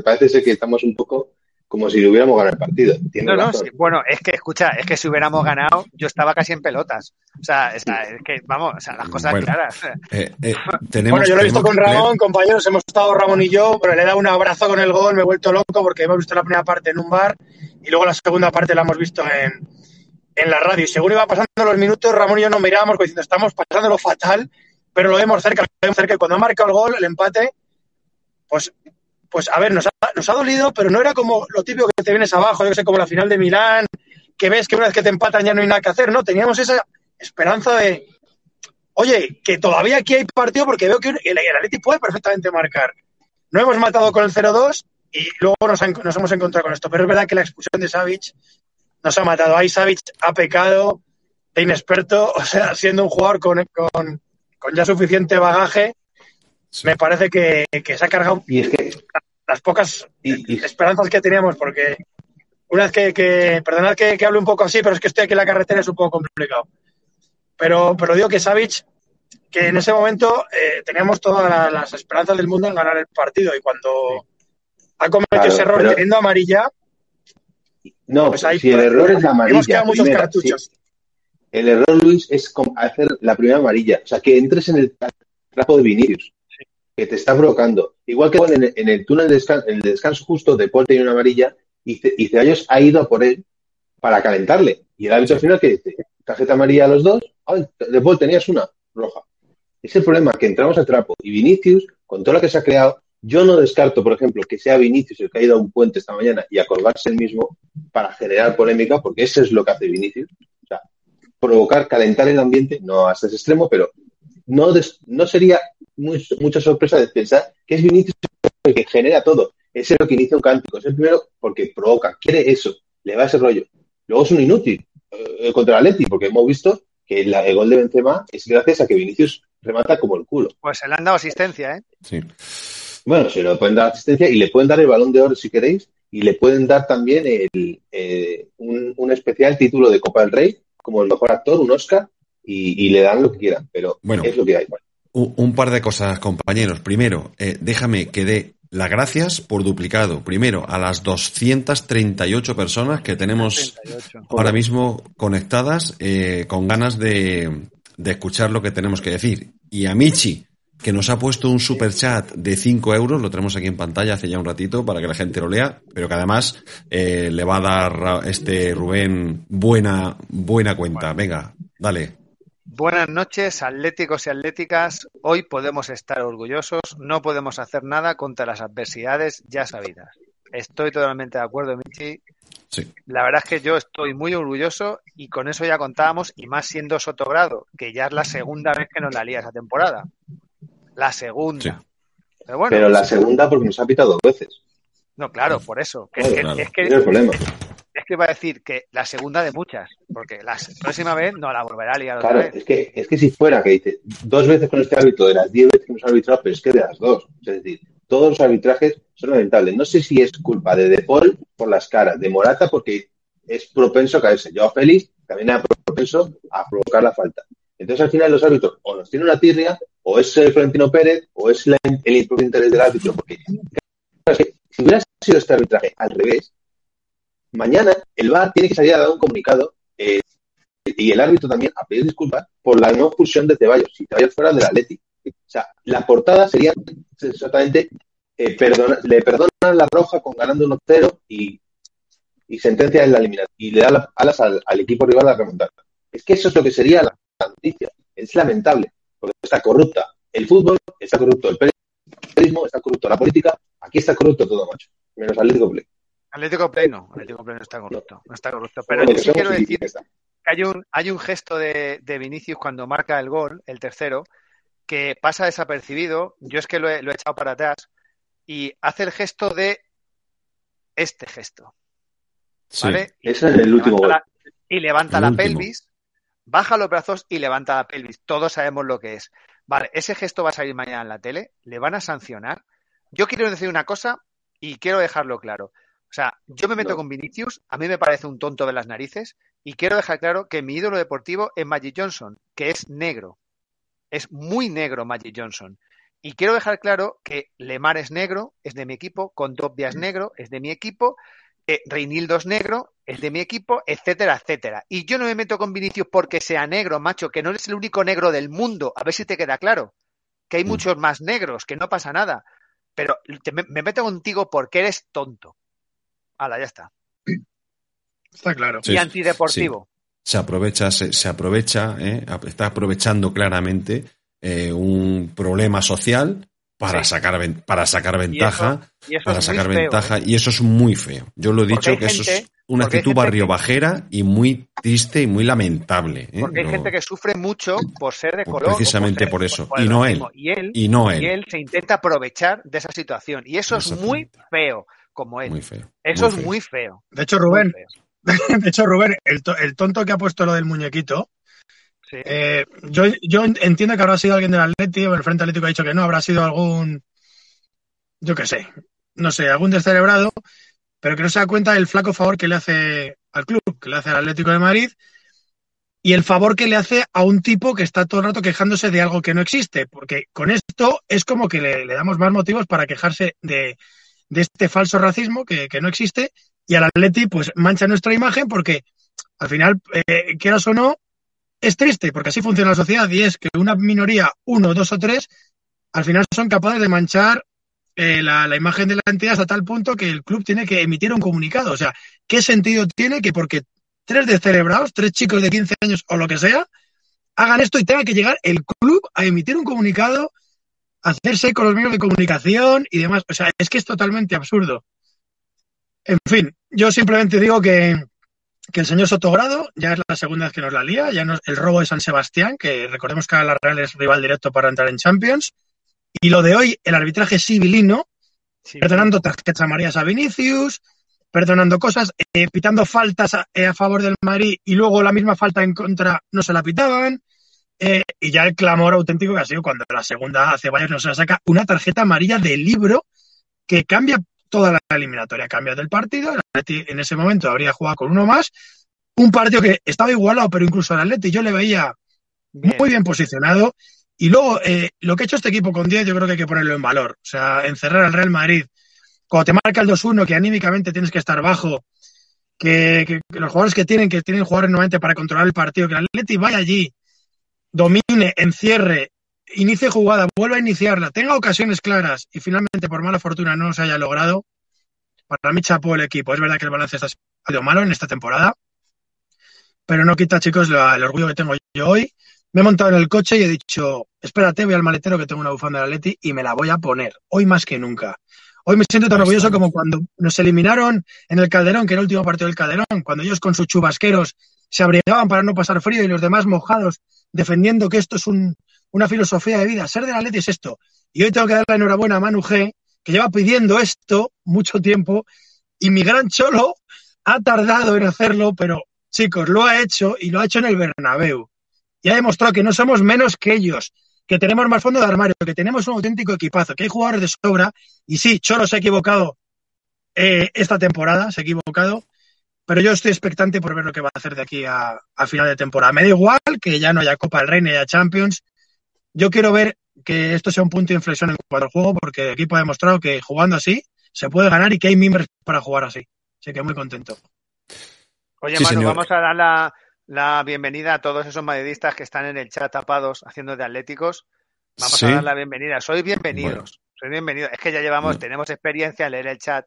parece ser que estamos un poco como si hubiéramos ganado el partido. No, no, sí, bueno, es que, escucha, es que si hubiéramos ganado, yo estaba casi en pelotas. O sea, es, es que, vamos, o sea, las cosas bueno, claras. Eh, eh, (laughs) tenemos, bueno, yo lo he visto con Ramón, compañeros, hemos estado Ramón y yo, pero le he dado un abrazo con el gol, me he vuelto loco porque hemos visto la primera parte en un bar y luego la segunda parte la hemos visto en, en la radio. Y según iba pasando los minutos, Ramón y yo nos mirábamos diciendo, estamos pasándolo fatal, pero lo vemos cerca, lo vemos cerca. Y cuando ha marcado el gol, el empate, pues, pues a ver, nos ha, nos ha dolido, pero no era como lo típico que te vienes abajo, yo que sé, como la final de Milán, que ves que una vez que te empatan ya no hay nada que hacer, ¿no? Teníamos esa esperanza de, oye, que todavía aquí hay partido porque veo que el, el Atleti puede perfectamente marcar. No hemos matado con el 0-2 y luego nos, han, nos, hemos encontrado con esto. Pero es verdad que la expulsión de Savic nos ha matado. Ahí Savic ha pecado de inexperto, (laughs) o sea, siendo un jugador con, con, con ya suficiente bagaje, sí. me parece que, que, se ha cargado y es que, las pocas y, y, esperanzas que teníamos, porque una vez que, que perdonad que, que hable un poco así, pero es que estoy aquí en la carretera, es un poco complicado. Pero, pero digo que Savic, que en ese momento eh, teníamos todas la, las esperanzas del mundo en ganar el partido y cuando ha cometido Claro, ese error pero- teniendo amarilla, no, pues ahí si el error es la hemos amarilla, quedado muchos primera, cartuchos. sí. el error, Luis, es hacer la primera amarilla. O sea, que entres en el trapo de Vinicius, que te está provocando. Igual que en el, túnel de descanso, en el descanso justo, De Paul tenía una amarilla y, y Ceballos ha ido a por él para calentarle. Y el árbitro al final que dice, tarjeta amarilla a los dos, ay, De Paul tenías una roja. Es el problema, que entramos al trapo. Y Vinicius, con todo lo que se ha creado, yo no descarto, por ejemplo, que sea Vinicius el que ha ido a un puente esta mañana y a colgarse el mismo para generar polémica, porque eso es lo que hace Vinicius. O sea, provocar, calentar el ambiente, no hasta ese extremo, pero no, no sería muy- mucha sorpresa de pensar que es Vinicius el que genera todo. Es el que inicia un cántico. Es el primero porque provoca, quiere eso, le va ese rollo. Luego es un inútil eh, contra el Atleti, porque hemos visto que la- el gol de Benzema es gracias a que Vinicius remata como el culo. Pues se le han dado asistencia, ¿eh? Sí. Bueno, se le pueden dar asistencia y le pueden dar el balón de oro si queréis y le pueden dar también el, eh, un, un especial título de Copa del Rey como el mejor actor, un Oscar, y, y le dan lo que quieran, pero Bueno. es lo que hay. Un, un par de cosas, compañeros. Primero, eh, déjame que dé las gracias por duplicado. Primero, a las 238 personas que tenemos 38. ahora mismo conectadas eh, con ganas de, de escuchar lo que tenemos que decir. Y a Michi, que nos ha puesto un super chat de 5 euros, lo tenemos aquí en pantalla hace ya un ratito para que la gente lo lea, pero que además eh, le va a dar este Rubén buena, buena cuenta. Venga, dale. Buenas noches, atléticos y atléticas. Hoy podemos estar orgullosos, no podemos hacer nada contra las adversidades ya sabidas. Estoy totalmente de acuerdo, Michi. Sí. La verdad es que yo estoy muy orgulloso y con eso ya contábamos, y más siendo Sotogrado, que ya es la segunda vez que nos la lía esa temporada. La segunda. Sí. Pero bueno, Pero la segunda porque nos ha pitado dos veces. no, claro, por eso. Que, Claro, es, que, claro. es que- Ese es el problema. Es que iba a decir que la segunda de muchas. porque la próxima vez no la volverá a liar claro, otra vez. Es que, es que si fuera que dice dos veces con este árbitro de las diez veces que hemos arbitrado, pero es que de las dos. Es decir, todos los arbitrajes son lamentables. No sé si es culpa de De Paul por las caras, de Morata porque es propenso a caerse. Yo a Félix también era propenso a provocar la falta. Entonces al final los árbitros o nos tienen una tirria, o es el Florentino Pérez, o es la, el impropio interés del árbitro. Porque si hubiera sido este arbitraje al revés, mañana el VAR tiene que salir a dar un comunicado eh, y el árbitro también a pedir disculpas por la no expulsión de Ceballos, si Ceballos fuera del Atleti. O sea, la portada sería exactamente eh, perdona, le perdonan la roja con ganando 1-0 y, y sentencia en la eliminación y le da la- alas al, equipo rival a remontar. Es que eso es lo que sería la, la noticia. Es lamentable, porque está corrupta el fútbol, está corrupto el periodismo, está corrupto la política, aquí está corrupto todo, macho. Menos Atlético Play. Atlético Play no, Atlético Play no está corrupto, no está corrupto. Pero yo sí quiero decir que hay un, hay un gesto de, de Vinicius cuando marca el gol, el tercero, que pasa desapercibido. Yo es que lo he, lo he echado para atrás y hace el gesto de este gesto, Sí. ¿vale? Y Ese es el último levanta gol. la- y levanta El la último. pelvis, baja los brazos y levanta la pelvis. Todos sabemos lo que es. Vale, ese gesto va a salir mañana en la tele, le van a sancionar. Yo quiero decir una cosa y quiero dejarlo claro. O sea, yo me meto No. con Vinicius, a mí me parece un tonto de las narices y quiero dejar claro que mi ídolo deportivo es Magic Johnson, que es negro. Es muy negro Magic Johnson. Y quiero dejar claro que Lemar es negro, es de mi equipo, Condobia es negro, es de mi equipo, eh, Reinildo es negro, es de mi equipo, etcétera, etcétera. Y yo no me meto con Vinicius porque sea negro, macho, que no eres el único negro del mundo. A ver si te queda claro. Que hay Mm. muchos más negros, que no pasa nada. Pero te- me meto contigo porque eres tonto. Hala, ya está. Está claro. Sí, y antideportivo. se aprovecha, se, se aprovecha, ¿eh? Está aprovechando claramente eh, un problema social para Sí. sacar para sacar ventaja, Y eso para es muy sacar feo, ventaja, ¿eh? y eso es muy feo. Yo lo he dicho que eso es una actitud gente barrio que- bajera y muy triste y muy lamentable. ¿eh? Porque hay Lo- gente que sufre mucho por ser de Pues color. precisamente ser- por eso. Y no racismo. Y él, y no él. y él se intenta aprovechar de esa situación. Y eso es muy feo, como él. Muy feo. Eso muy es feo. muy feo. De hecho, Rubén, (laughs) de hecho, Rubén, el, to- el tonto que ha puesto lo del muñequito, Sí. eh, yo, yo entiendo que habrá sido alguien del Atleti, o el Frente Atlético ha dicho que no, habrá sido algún, yo qué sé, no sé, algún descerebrado, pero que no se da cuenta del flaco favor que le hace al club, que le hace al Atlético de Madrid, y el favor que le hace a un tipo que está todo el rato quejándose de algo que no existe, porque con esto es como que le, le damos más motivos para quejarse de, de este falso racismo que, que no existe, y al Atleti pues mancha nuestra imagen porque al final, eh, quieras o no, es triste, porque así funciona la sociedad, y es que una minoría, uno, dos o tres, al final son capaces de manchar eh, la, imagen de la entidad hasta tal punto que el club tiene que emitir un comunicado. O sea, ¿qué sentido tiene que porque tres descerebrados, tres chicos de 15 años o lo que sea, hagan esto y tenga que llegar el club a emitir un comunicado, hacerse con los medios de comunicación y demás? O sea, es que es totalmente absurdo. En fin, yo simplemente digo que, que el señor Sotogrado ya es la segunda vez que nos la lía, ya no es el robo de San Sebastián, que recordemos que la Real es rival directo para entrar en Champions. Y lo de hoy, el arbitraje civilino, Sí. perdonando tarjetas amarillas a Vinicius, perdonando cosas, eh, pitando faltas a, eh, a favor del Madrid y luego la misma falta en contra no se la pitaban. Y ya el clamor auténtico que ha sido cuando la segunda hace Ceballos no se la saca una tarjeta amarilla de libro que cambia toda la eliminatoria, cambia del partido. El Atleti en ese momento habría jugado con uno más. Un partido que estaba igualado, pero incluso el Atleti yo le veía Bien. muy bien posicionado. Y luego, eh, lo que ha hecho este equipo con 10, yo creo que hay que ponerlo en valor. O sea, encerrar al Real Madrid, cuando te marca el 2-1, que anímicamente tienes que estar bajo, que, que- que los jugadores que tienen, que tienen jugadores nuevamente para controlar el partido, que el Atleti vaya allí, domine, encierre, inicie jugada, vuelva a iniciarla, tenga ocasiones claras y finalmente, por mala fortuna, no se haya logrado. Para mí, chapó el equipo. Es verdad que el balance está- ha sido malo en esta temporada, pero no quita, chicos, la- el orgullo que tengo yo hoy. Me he montado en el coche y he dicho, espérate, voy al maletero que tengo una bufanda de Atleti y me la voy a poner, hoy más que nunca. Hoy me siento tan orgulloso como cuando nos eliminaron en el Calderón, que era el último partido del Calderón, cuando ellos con sus chubasqueros se abrigaban para no pasar frío y los demás mojados, defendiendo que esto es un- una filosofía de vida. Ser del Atleti es esto. Y hoy tengo que dar la enhorabuena a Manu G, que lleva pidiendo esto mucho tiempo, y mi gran cholo ha tardado en hacerlo, pero chicos, lo ha hecho y lo ha hecho en el Bernabéu. Y ha demostrado que no somos menos que ellos, que tenemos más fondo de armario, que tenemos un auténtico equipazo, que hay jugadores de sobra. Y sí, Cholo se ha equivocado eh, esta temporada, se ha equivocado, pero yo estoy expectante por ver lo que va a hacer de aquí a, a final de temporada. Me da igual que ya no haya Copa del Rey ni haya Champions. Yo quiero ver que esto sea un punto de inflexión en el juego porque el equipo ha demostrado que jugando así se puede ganar y que hay miembros para jugar así. Así que muy contento. Oye, sí, Manu, señor. vamos a dar la, la, bienvenida a todos esos madridistas que están en el chat tapados haciendo de atléticos. Vamos ¿Sí? a dar la bienvenida. Sois bienvenidos. Bueno. Sois bienvenidos. Es que ya llevamos, bueno. tenemos experiencia en leer el chat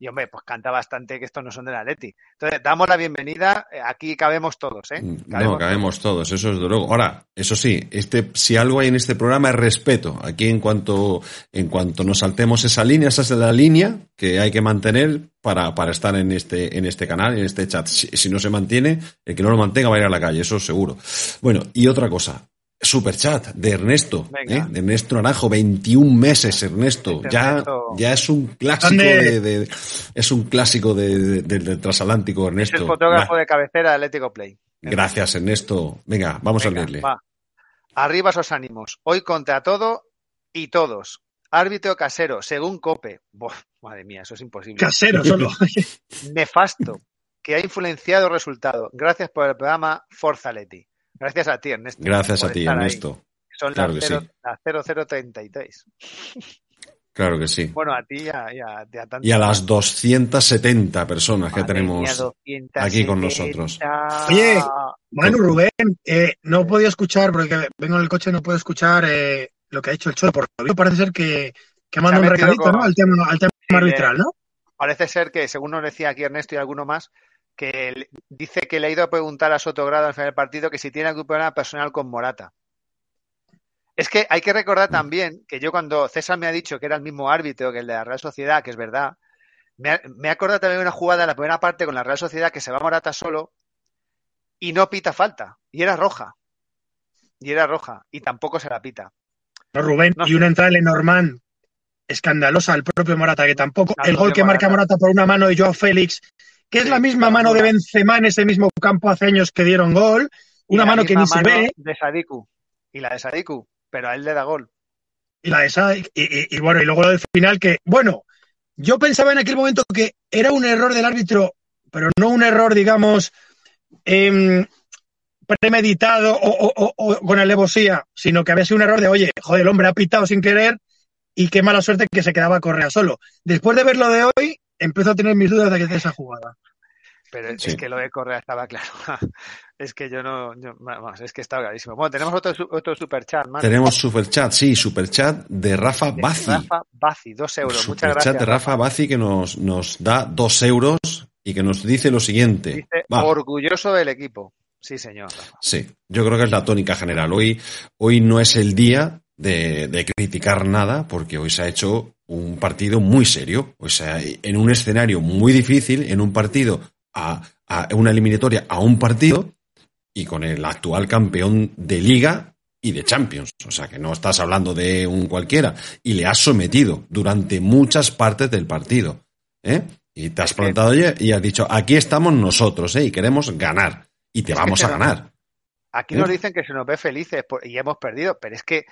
y hombre, pues canta bastante que estos no son del Atleti. Entonces, damos la bienvenida, aquí cabemos todos, ¿eh? Cabemos no, cabemos todos. todos, eso es de luego. Ahora, eso sí, este, si algo hay en este programa es respeto. Aquí en cuanto, en cuanto nos saltemos esa línea, esa es la línea que hay que mantener para, para estar en este, en este canal, en este chat. Si, si no se mantiene, el que no lo mantenga va a ir a la calle, eso seguro. Bueno, y otra cosa, Superchat de Ernesto, ¿eh? de Ernesto Naranjo, 21 meses, Ernesto. Ya, ya es un clásico de, de, es un clásico de, del transatlántico, Ernesto. Es el fotógrafo Va. de cabecera de Atlético Play. Gracias, Ernesto. Venga, vamos Venga, a leerle. Va. Arriba esos ánimos. Hoy contra todo y todos. Árbitro casero, según Cope. Bof, madre mía, eso es imposible. Casero solo. (laughs) Nefasto, que ha influenciado el resultado. Gracias por el programa Forza Leti. Gracias a ti, Ernesto. Gracias a ti, Ernesto. Ahí. Son claro las, 0, sí. las 0033. Claro que sí. Bueno, a ti y a, y a, a y a las 270 personas que tenemos aquí con nosotros. Oye, Manu Rubén, eh, no podía escuchar, porque vengo en el coche, no puedo escuchar eh, lo que ha dicho el Cholo. Por lo parece ser que, que ha mandado un recadito con... ¿no? al tema, al tema sí, arbitral, ¿no? Parece ser que, según nos decía aquí Ernesto y alguno más, que dice que le ha ido a preguntar a Sotogrado al final del partido que si tiene algún problema personal con Morata. Es que hay que recordar también que yo cuando César me ha dicho que era el mismo árbitro que el de la Real Sociedad, que es verdad, me ha, me acordado también una jugada en la primera parte con la Real Sociedad que se va Morata solo y no pita falta. Y era roja. Y era roja. Y tampoco se la pita. No, Rubén, no, y una entrada de escandalosa al propio Morata, que tampoco. El gol que Morata. marca Morata por una mano de Joao Félix que es la misma mano de Benzema en ese mismo campo hace años que dieron gol, una mano que ni se ve. De Sadiku. Y la de Sadiku, pero a él le da gol. Y la de Sadiku, y, y, y, bueno, y luego lo del final que, bueno, yo pensaba en aquel momento que era un error del árbitro, pero no un error, digamos, eh, premeditado o, o, o, con alevosía, sino que había sido un error de, oye, joder, el hombre ha pitado sin querer y qué mala suerte que se quedaba Correa solo. Después de ver lo de hoy, empiezo a tener mis dudas de que es esa jugada. Pero sí. es que lo de Correa estaba claro. (laughs) es que yo no, yo, vamos, es que estaba clarísimo. Bueno, tenemos otro, otro superchat, man. Tenemos superchat, sí, superchat de Rafa de Bazzi. Rafa Bazzi, dos euros. Super Muchas gracias. Chat de Rafa Bazzi que nos, nos da dos euros y que nos dice lo siguiente. Dice, Va. orgulloso del equipo. Sí, señor. Rafa. Sí, yo creo que es la tónica general. Hoy, hoy no es el día de, de criticar nada porque hoy se ha hecho un partido muy serio, o sea, en un escenario muy difícil, en un partido a, a, una eliminatoria a un partido y con el actual campeón de liga y de Champions, o sea, que no estás hablando de un cualquiera y le has sometido durante muchas partes del partido, ¿eh? Y te has plantado y has dicho, aquí estamos nosotros, ¿eh? Y queremos ganar y te es vamos a ganar. Aquí ¿eh? nos dicen que se nos ve felices y hemos perdido, pero es que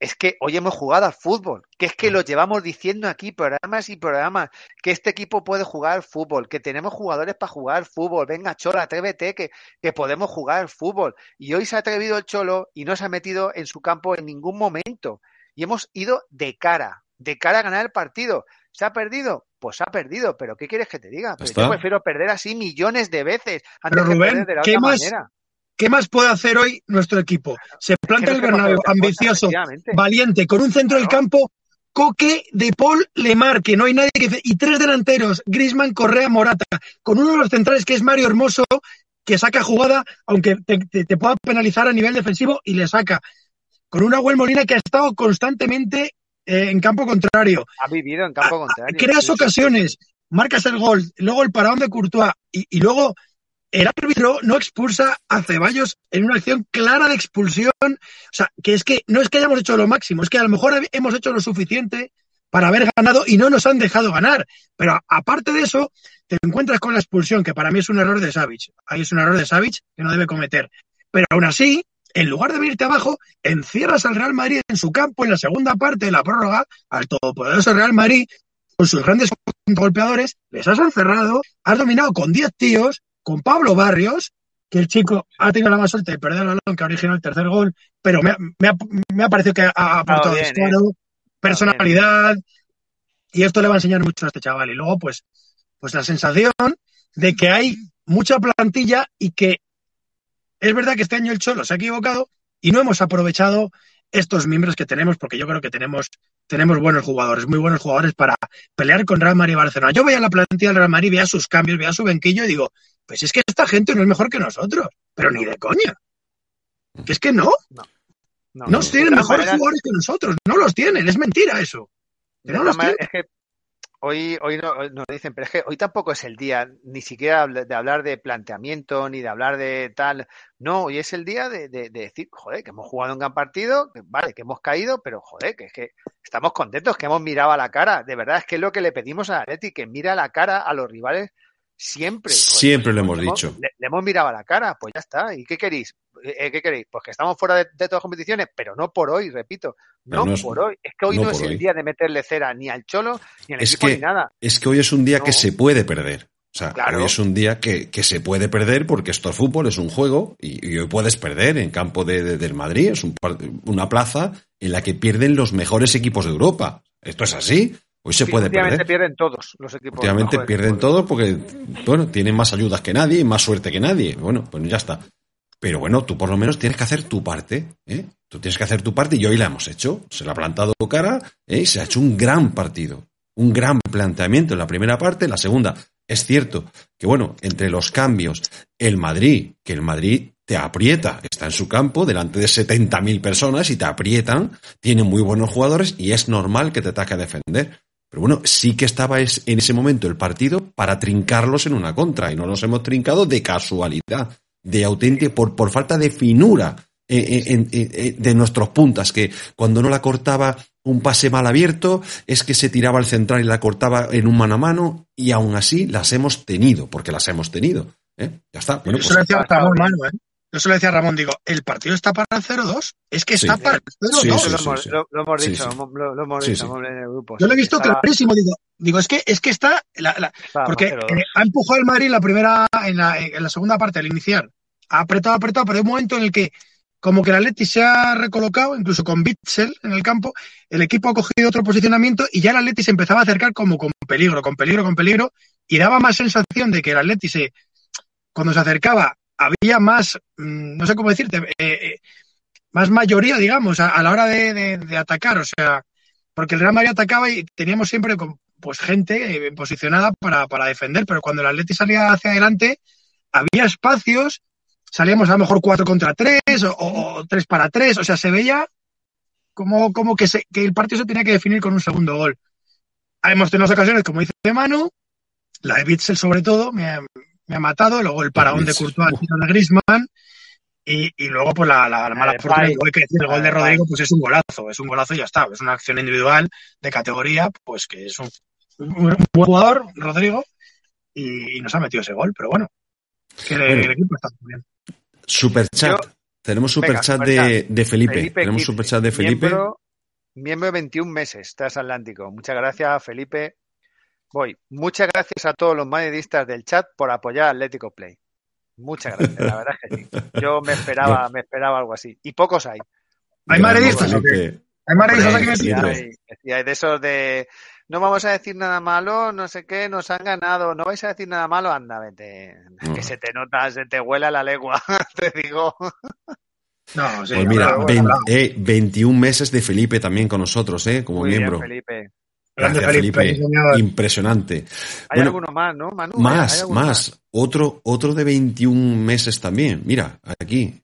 es que hoy hemos jugado al fútbol, que es que lo llevamos diciendo aquí programas y programas, que este equipo puede jugar al fútbol, que tenemos jugadores para jugar al fútbol, venga Cholo, atrévete, que, que podemos jugar al fútbol. Y hoy se ha atrevido el Cholo y no se ha metido en su campo en ningún momento. Y hemos ido de cara, de cara a ganar el partido. ¿Se ha perdido? Pues ha perdido, pero ¿qué quieres que te diga? Pero yo prefiero perder así millones de veces antes pero, Rubén, de perder de la ¿qué otra más, manera. ¿Qué más puede hacer hoy nuestro equipo? Se planta el Bernabéu, ambicioso, valiente, con un centro del campo, Coque de Paul Lemar, que no hay nadie que... Y tres delanteros, Grisman, Correa, Morata, con uno de los centrales que es Mario Hermoso, que saca jugada, aunque te, te, te pueda penalizar a nivel defensivo, y le saca. Con una Huel Molina que ha estado constantemente eh, en campo contrario. Ha vivido en campo contrario. Creas sí, ocasiones, marcas el gol, luego el paradón de Courtois, y, y luego el árbitro no expulsa a Ceballos en una acción clara de expulsión. O sea, que es que no es que hayamos hecho lo máximo, es que a lo mejor hemos hecho lo suficiente para haber ganado y no nos han dejado ganar. Pero aparte de eso, te encuentras con la expulsión, que para mí es un error de Savic. Ahí es un error de Savic que no debe cometer. Pero aún así, en lugar de venirte abajo, encierras al Real Madrid en su campo en la segunda parte de la prórroga, al todopoderoso Real Madrid, con sus grandes golpeadores, les has encerrado, has dominado con 10 tíos, con Pablo Barrios, que el chico ha tenido la más suerte de perder el balón que originó el tercer gol, pero me, ha, parecido que ha aportado ¿eh? personalidad, y esto le va a enseñar mucho a este chaval. Y luego, pues, pues la sensación de que hay mucha plantilla y que es verdad que este año el Cholo se ha equivocado y no hemos aprovechado estos miembros que tenemos, porque yo creo que tenemos, tenemos buenos jugadores, muy buenos jugadores para pelear con Real Madrid y Barcelona. Yo veía la plantilla del Real Madrid, veía sus cambios, veía su banquillo y digo, pues es que esta gente no es mejor que nosotros, pero ni de coña. Que es que no. No, no, tienen mejores jugadores que nosotros, no los tienen, es mentira eso. No los Es que hoy, hoy nos dicen, pero es que hoy tampoco es el día ni siquiera de hablar de planteamiento ni de hablar de tal. No, hoy es el día de, decir, joder, que hemos jugado un gran partido, vale, que hemos caído, pero joder, que es que estamos contentos, que hemos mirado a la cara. De verdad es que es lo que le pedimos a Atleti, que mira a la cara a los rivales siempre. Siempre lo hemos dicho. le, hemos mirado a la cara, pues ya está. ¿Y qué queréis? Eh, ¿Qué queréis? Pues que estamos fuera de, todas las competiciones, pero no por hoy, repito. No, por hoy. Es que hoy no, es el día de meterle cera ni al Cholo, ni al equipo, ni nada. Es que hoy es un día que se puede perder. O sea, hoy es un día que, que, se puede perder porque esto es fútbol, es un juego y, hoy puedes perder en campo de, del Madrid. Es un, una plaza en la que pierden los mejores equipos de Europa. Esto es así. Hoy se puede perder. pierden todos los equipos. Últimamente pierden todos porque, bueno, tienen más ayudas que nadie y más suerte que nadie. Bueno, pues ya está. Pero bueno, tú por lo menos tienes que hacer tu parte. ¿eh? Tú tienes que hacer tu parte y hoy la hemos hecho. Se la ha plantado cara ¿eh? y se ha hecho un gran partido. Un gran planteamiento en la primera parte. En la segunda, es cierto que, bueno, entre los cambios, el Madrid, que el Madrid te aprieta, está en su campo delante de 70.000 personas y te aprietan, tiene muy buenos jugadores y es normal que te ataque a defender. Pero bueno, sí que estaba en ese momento el partido para trincarlos en una contra y no los hemos trincado de casualidad de auténtica, por, por falta de finura de nuestros puntas, que cuando no la cortaba un pase mal abierto, es que se tiraba al central y la cortaba en un mano a mano, y aún así las hemos tenido, porque las hemos tenido. ¿eh? Ya está. Bueno, pues, Ramón, ¿eh? Yo se lo decía a Ramón, digo, el partido está para el 0-2. Es que está para el 0-2. lo, hemos dicho, lo, hemos dicho en el grupo. Yo lo he visto clarísimo, digo, digo, es que, es que está, la, porque eh, ha empujado el Madrid la primera, en la, en la segunda parte, al iniciar ha apretado, apretado, pero hay un momento en el que como que el Atleti se ha recolocado, incluso con Bitzel en el campo, el equipo ha cogido otro posicionamiento y ya el Atleti se empezaba a acercar como con peligro, con peligro, con peligro, y daba más sensación de que el Atleti se, cuando se acercaba, había más, mm, no sé cómo decirte, eh, eh, más mayoría, digamos, a, la hora de, atacar, o sea, porque el Real Madrid atacaba y teníamos siempre pues gente eh, posicionada para, para defender, pero cuando el Atleti salía hacia adelante, había espacios salíamos a lo mejor 4 contra 3 o, 3 para 3, o sea, se veía como, como que, se, que el partido se tenía que definir con un segundo gol. Hemos tenido ocasiones, como dice Manu, la de Bitzel sobre todo me me ha matado, luego el paraón de Courtois de Griezmann y, y, luego pues la, la, mala fortuna, que decir, el gol de Rodrigo pues es un golazo, es un golazo y ya está, es una acción individual de categoría, pues que es un, buen jugador, Rodrigo, y, nos ha metido ese gol, pero bueno, que el equipo está muy bien. Superchat. Tenemos superchat de, de, Felipe. Felipe. Tenemos superchat de Felipe. Miembro, miembro de 21 meses, Transatlántico. Muchas gracias, Felipe. Voy. Muchas gracias a todos los madridistas del chat por apoyar Atlético Play. Muchas gracias, la verdad es que sí. Yo me esperaba, me esperaba algo así. Y pocos hay. ¿Hay madridistas ¿Hay madridistas aquí? Hay, hay de esos de no vamos a decir nada malo, no sé qué, nos han ganado, no vais a decir nada malo, anda, vete. Que se te nota, se te huela la lengua, (laughs) te digo. No, sí, pues mira, 21 eh, meses de Felipe también con nosotros, ¿eh? Como miembro. Felipe. Gracias, Felipe. Impresionante. Hay alguno más, ¿no, Manu? Más, más. Otro, otro de 21 meses también. Mira, aquí.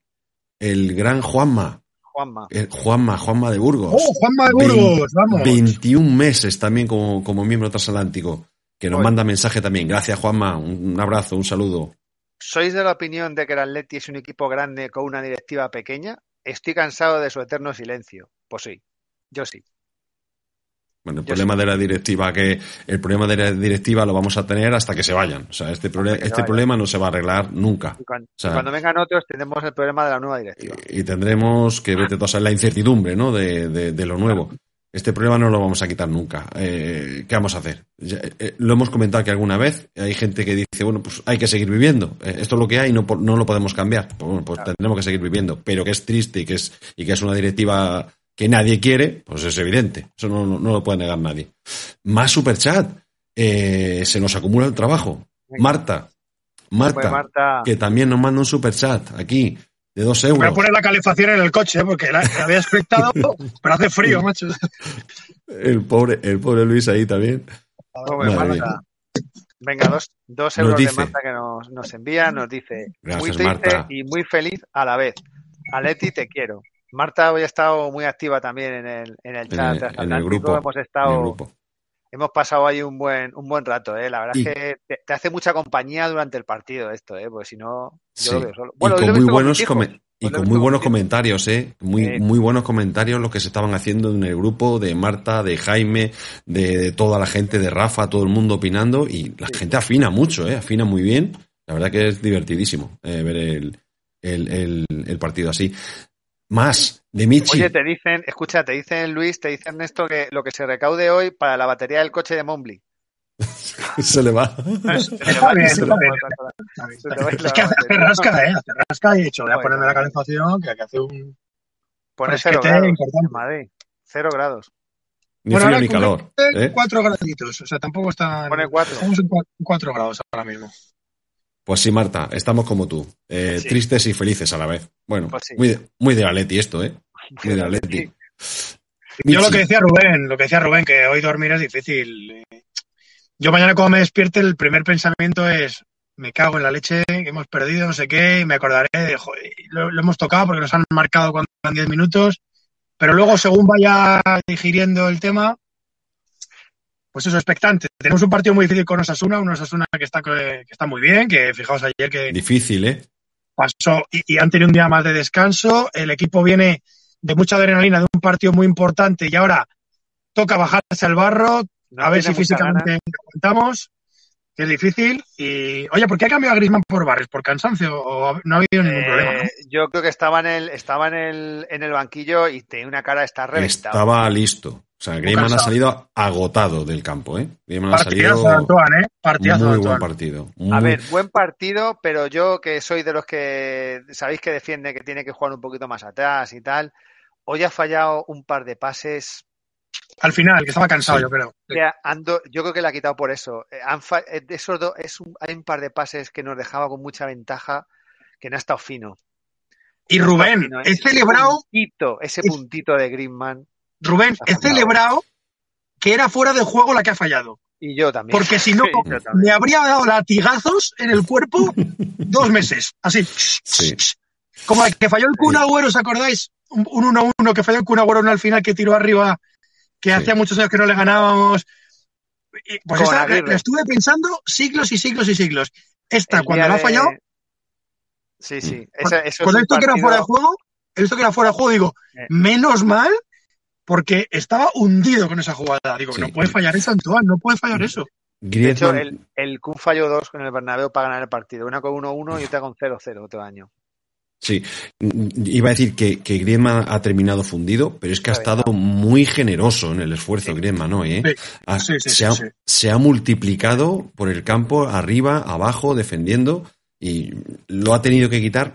El gran Juanma. Juanma. Eh, Juanma, Juanma de Burgos. Oh, Juanma de Burgos, vamos. 21 meses también como, como miembro transatlántico, que nos manda mensaje también. Gracias, Juanma. Un, abrazo, un saludo. ¿Sois de la opinión de que el Atleti es un equipo grande con una directiva pequeña? Estoy cansado de su eterno silencio. Pues sí, yo sí. Bueno, el problema de la directiva que el problema de la directiva lo vamos a tener hasta que se vayan. O sea, este, este problema no se va a arreglar nunca. cuando, vengan otros tendremos el problema de la nueva directiva. Y, tendremos que vete toda la incertidumbre, ¿no? De, de, lo nuevo. Este problema no lo vamos a quitar nunca. Eh, ¿Qué vamos a hacer? Eh, lo hemos comentado que alguna vez hay gente que dice, bueno, pues hay que seguir viviendo. Eh, esto es lo que hay no, no lo podemos cambiar. Pues, bueno, pues tendremos que seguir viviendo. Pero que es triste y que es, y que es una directiva que nadie quiere, pues es evidente. Eso no, no, lo puede negar nadie. Más superchat. Eh, se nos acumula el trabajo. Marta. Marta, que también nos manda un superchat aquí de dos euros. Voy a poner la calefacción en el coche, ¿eh? porque la, había expectado, (laughs) pero hace frío, macho. El pobre, el pobre Luis ahí también. Venga, dos, dos euros de Marta que nos, nos envía, nos dice muy triste y muy feliz a la vez. Aleti, te quiero. Marta hoy ha estado muy activa también en el, en el chat. En, el grupo. Hemos estado. Hemos pasado ahí un buen, un buen rato, ¿eh? La verdad es que te, hace mucha compañía durante el partido esto, ¿eh? Porque si no, yo lo veo solo. Bueno, y con muy buenos, y con muy buenos comentarios, ¿eh? Muy, muy buenos comentarios los que se estaban haciendo en el grupo de Marta, de Jaime, de, toda la gente, de Rafa, todo el mundo opinando y la gente afina mucho, ¿eh? Afina muy bien. La verdad que es divertidísimo eh, ver el, el, el, el, partido así. Más, de Michi. Oye, te dicen, escucha, te dicen Luis, te dicen esto que lo que se recaude hoy para la batería del coche de Mombly. (laughs) se le va. Es que hace, rasca, ¿eh? Hace rasca y he dicho, voy a ponerme la calefacción, que hace un. Pone cero grados en Madrid. Cero grados. Ni bueno, frío ni calor. ¿eh? Cuatro graditos, o sea, tampoco está. Pone cuatro. Estamos en cuatro grados ahora mismo. Pues sí, Marta, estamos como tú, eh, tristes y felices a la vez. Bueno, pues muy, de, muy de Aleti esto, ¿eh? (laughs) Muy de Aleti. Yo lo que decía Rubén, lo que decía Rubén, que hoy dormir es difícil. Yo mañana cuando me despierte el primer pensamiento es, me cago en la leche, que hemos perdido, no sé qué, y me acordaré de, joder, lo, hemos tocado porque nos han marcado cuando eran 10 minutos, pero luego según vaya digiriendo el tema, pues eso, expectante. Tenemos un partido muy difícil con Osasuna, un Osasuna que está, que está muy bien, que fijaos ayer que... Difícil, ¿eh? Pasó y, han tenido un día más de descanso. El equipo viene de mucha adrenalina, de un partido muy importante y ahora toca bajarse al barro, a ver si físicamente aguantamos, que es difícil. Y, oye, ¿por qué ha cambiado a Griezmann por Barres? ¿Por cansancio o no ha habido ningún eh, problema? Yo creo que estaba en el, estaba en el, en el banquillo y tenía una cara de estar reventado. Estaba listo. O sea, Griezmann ha salido agotado del campo, ¿eh? Griezmann ha salido Antoine, ¿eh? Partidazo muy buen partido. A ver, buen partido, pero yo que soy de los que sabéis que defiende que tiene que jugar un poquito más atrás y tal, hoy ha fallado un par de pases. Al final, que estaba cansado, yo creo. Ando, yo creo que le ha quitado por eso. Eh, han eh, esos dos, es un, hay un par de pases que nos dejaba con mucha ventaja que no ha estado fino. Y Rubén, he celebrado. ese puntito de Griezmann Rubén, he celebrado que era fuera de juego la que ha fallado. Y yo también. Porque si no, me habría dado latigazos en el cuerpo (laughs) dos meses. Así. Sí. Como el que falló el Kun Agüero, ¿os acordáis? Un 1-1 que falló el Kun Agüero al final que tiró arriba, que hacía muchos años que no le ganábamos. pues esta, la estuve pensando siglos y siglos y siglos. Esta, cuando la ha fallado. Sí, sí. cuando esto que era fuera de juego, esto que era fuera de juego, digo, eh. menos mal porque estaba hundido con esa jugada. Digo, no puede fallar eso, Antoine, no puede fallar eso. De hecho, el, el Kun falló dos con el Bernabéu para ganar el partido. Una con 1-1 y otra con 0-0 otro año. Sí, iba a decir que, que, Griezmann ha terminado fundido, pero es que ha estado muy generoso en el esfuerzo Griezmann ¿no? ¿eh? se, ha, se, ha, multiplicado por el campo, arriba, abajo, defendiendo, y lo ha tenido que quitar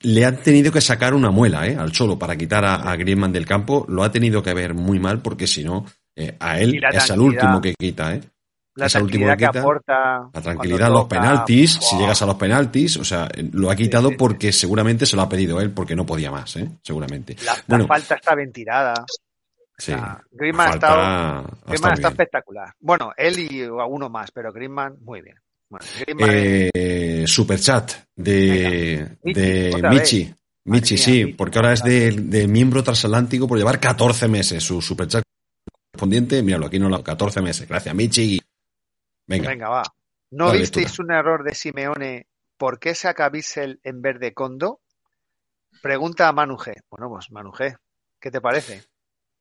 le han tenido que sacar una muela ¿eh? al Cholo para quitar a, Griezmann del campo. Lo ha tenido que ver muy mal porque si no, eh, a él es el último que quita. ¿eh? La es último que, quita. la tranquilidad, los penaltis, si llegas a los penaltis, o sea, lo ha quitado porque seguramente se lo ha pedido él porque no podía más, ¿eh? seguramente. La, falta está bien tirada. Sí, Griezmann, está, está espectacular. Bueno, él y uno más, pero Griezmann muy bien. Eh, superchat de, de Michi. Michi, sí, porque ahora es de, miembro transatlántico por llevar 14 meses. Su superchat correspondiente, míralo, aquí no lo 14 meses. Gracias, Michi. Venga. Venga, va. ¿No visteis un error de Simeone? ¿Por qué saca Bissell en vez de Condo? Pregunta a Manu G. Bueno, pues Manu G, ¿qué te parece?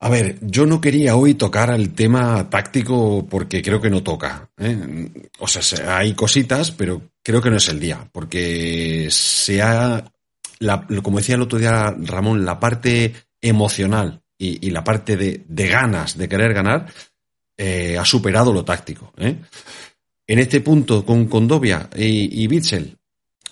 A ver, yo no quería hoy tocar el tema táctico porque creo que no toca. ¿eh? O sea, hay cositas, pero creo que no es el día, porque se ha, la, como decía el otro día Ramón, la parte emocional y, la parte de, ganas de querer ganar eh, ha superado lo táctico. ¿eh? En este punto con Condovia y, y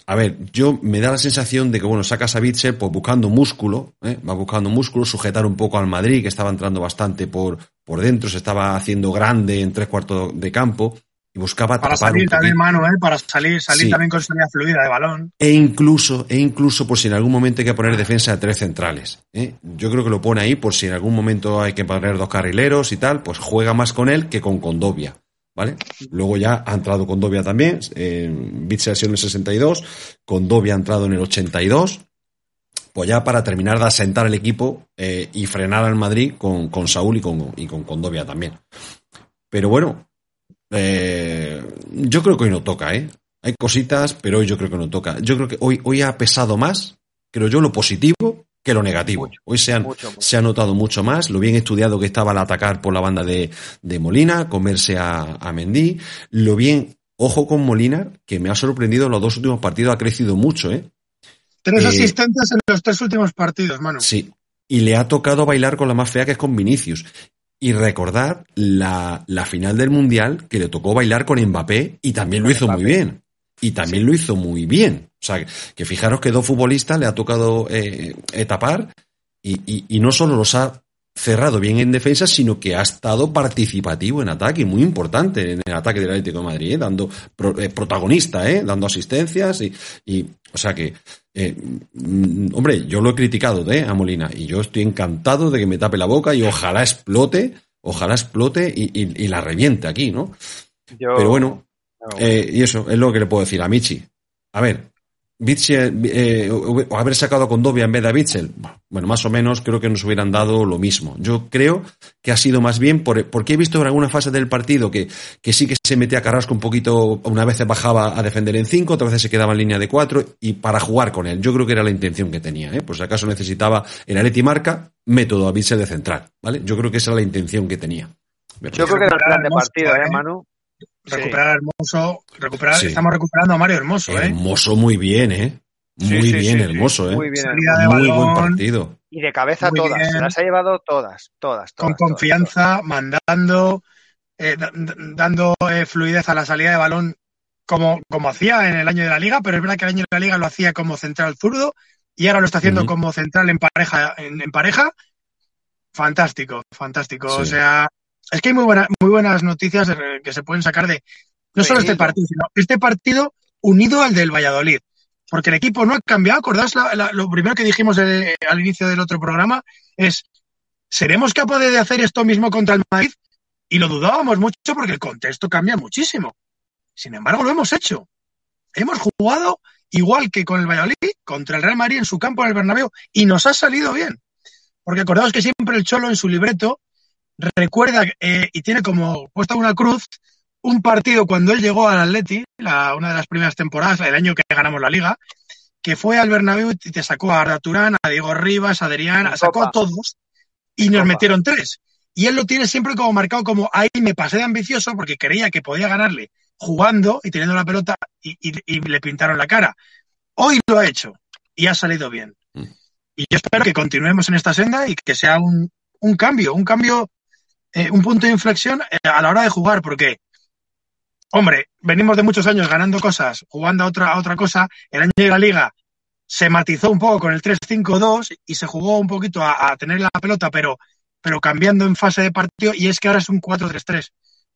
a ver, yo me da la sensación de que, bueno, sacas a Bitzel pues buscando músculo, ¿eh? va buscando músculo, sujetar un poco al Madrid, que estaba entrando bastante por, por dentro, se estaba haciendo grande en tres cuartos de campo, y buscaba para salir también mano, ¿eh? para salir, salir sí. también con salida fluida de balón. E incluso, e incluso por si en algún momento hay que poner defensa de tres centrales. ¿eh? Yo creo que lo pone ahí por si en algún momento hay que poner dos carrileros y tal, pues juega más con él que con Condovia. ¿Vale? Luego ya ha entrado Condovia también, eh, Bitse ha sido en el 62, Condovia ha entrado en el 82, pues ya para terminar de asentar el equipo eh, y frenar al Madrid con, con Saúl y con, y con Condovia también. Pero bueno, eh, yo creo que hoy no toca, ¿eh? Hay cositas, pero hoy yo creo que no toca. Yo creo que hoy, hoy ha pesado más, creo yo, lo positivo que lo negativo. Mucho, hoy se, han, mucho, mucho. se ha notado mucho más lo bien estudiado que estaba al atacar por la banda de, de Molina, comerse a, a Mendy, lo bien, ojo con Molina, que me ha sorprendido en los dos últimos partidos, ha crecido mucho, ¿eh? Tres eh, asistentes en los tres últimos partidos, mano. Sí, y le ha tocado bailar con la más fea que es con Vinicius. Y recordad la, la, final del Mundial que le tocó bailar con Mbappé y también lo hizo Mbappé. muy bien. Y también sí. lo hizo muy bien. O sea, que fijaros que dos futbolistas le ha tocado eh, etapar y, y, y, no solo los ha cerrado bien en defensa, sino que ha estado participativo en ataque, muy importante en el ataque del Atlético de Madrid, ¿eh? dando pro, eh, protagonista, ¿eh? dando asistencias y, y o sea que eh, hombre, yo lo he criticado ¿eh? a Molina y yo estoy encantado de que me tape la boca y ojalá explote, ojalá explote y, la reviente aquí, ¿no? Yo... Pero bueno, no. eh, y eso es lo que le puedo decir a Michi. A ver, Bitzel, eh, o haber sacado a Condovia en vez de a Bitzel, bueno, más o menos creo que nos hubieran dado lo mismo. Yo creo que ha sido más bien por, porque he visto en alguna fase del partido que, que sí que se metía a Carrasco un poquito, una vez bajaba a defender en cinco, otra vez se quedaba en línea de cuatro y para jugar con él. Yo creo que era la intención que tenía, ¿eh? Por si acaso necesitaba en Aleti Marca método a Bitzel de central, ¿vale? Yo creo que esa era la intención que tenía. Yo creo que era el plan de partido, ¿eh, Manu? Recuperar a Hermoso, recuperar, sí. estamos recuperando a Mario Hermoso, ¿eh? Hermoso muy bien, ¿eh? Muy sí, bien, sí, Hermoso, ¿eh? Muy bien, muy buen partido. Y de cabeza muy todas, bien. se las ha llevado todas, todas, todas Con confianza, todas. mandando, eh, dando eh, fluidez a la salida de balón como, como hacía en el año de la liga, pero es verdad que el año de la liga lo hacía como central zurdo y ahora lo está haciendo uh -huh. como central en pareja, en, en pareja. Fantástico, fantástico. O sea, es que hay muy, buena, muy buenas noticias que se pueden sacar de no solo este partido, sino este partido unido al del Valladolid. Porque el equipo no ha cambiado. ¿Acordás la, la, lo primero que dijimos de, al inicio del otro programa? Es, ¿seremos capaces de hacer esto mismo contra el Madrid? Y lo dudábamos mucho porque el contexto cambia muchísimo. Sin embargo, lo hemos hecho. Hemos jugado igual que con el Valladolid, contra el Real Madrid en su campo en el Bernabéu, y nos ha salido bien. Porque acordaos que siempre el Cholo en su libreto recuerda eh, y tiene como puesta una cruz un partido cuando él llegó al Atleti, la, una de las primeras temporadas, el año que ganamos la liga, que fue al Bernabéu y te sacó a Arda Turán, a Diego Rivas, a Adrián, sacó a todos y nos metieron tres. Y él lo tiene siempre como marcado como ahí me pasé de ambicioso porque creía que podía ganarle jugando y teniendo la pelota y, y, y le pintaron la cara. Hoy lo ha hecho y ha salido bien. Mm. Y yo espero que continuemos en esta senda y que sea un, un cambio, un cambio, eh, un punto de inflexión eh, a la hora de jugar, porque hombre, venimos de muchos años ganando cosas, jugando a otra, a otra cosa. El año de la liga se matizó un poco con el 3-5-2 y se jugó un poquito a, a, tener la pelota, pero, pero cambiando en fase de partido. Y es que ahora es un 4-3-3.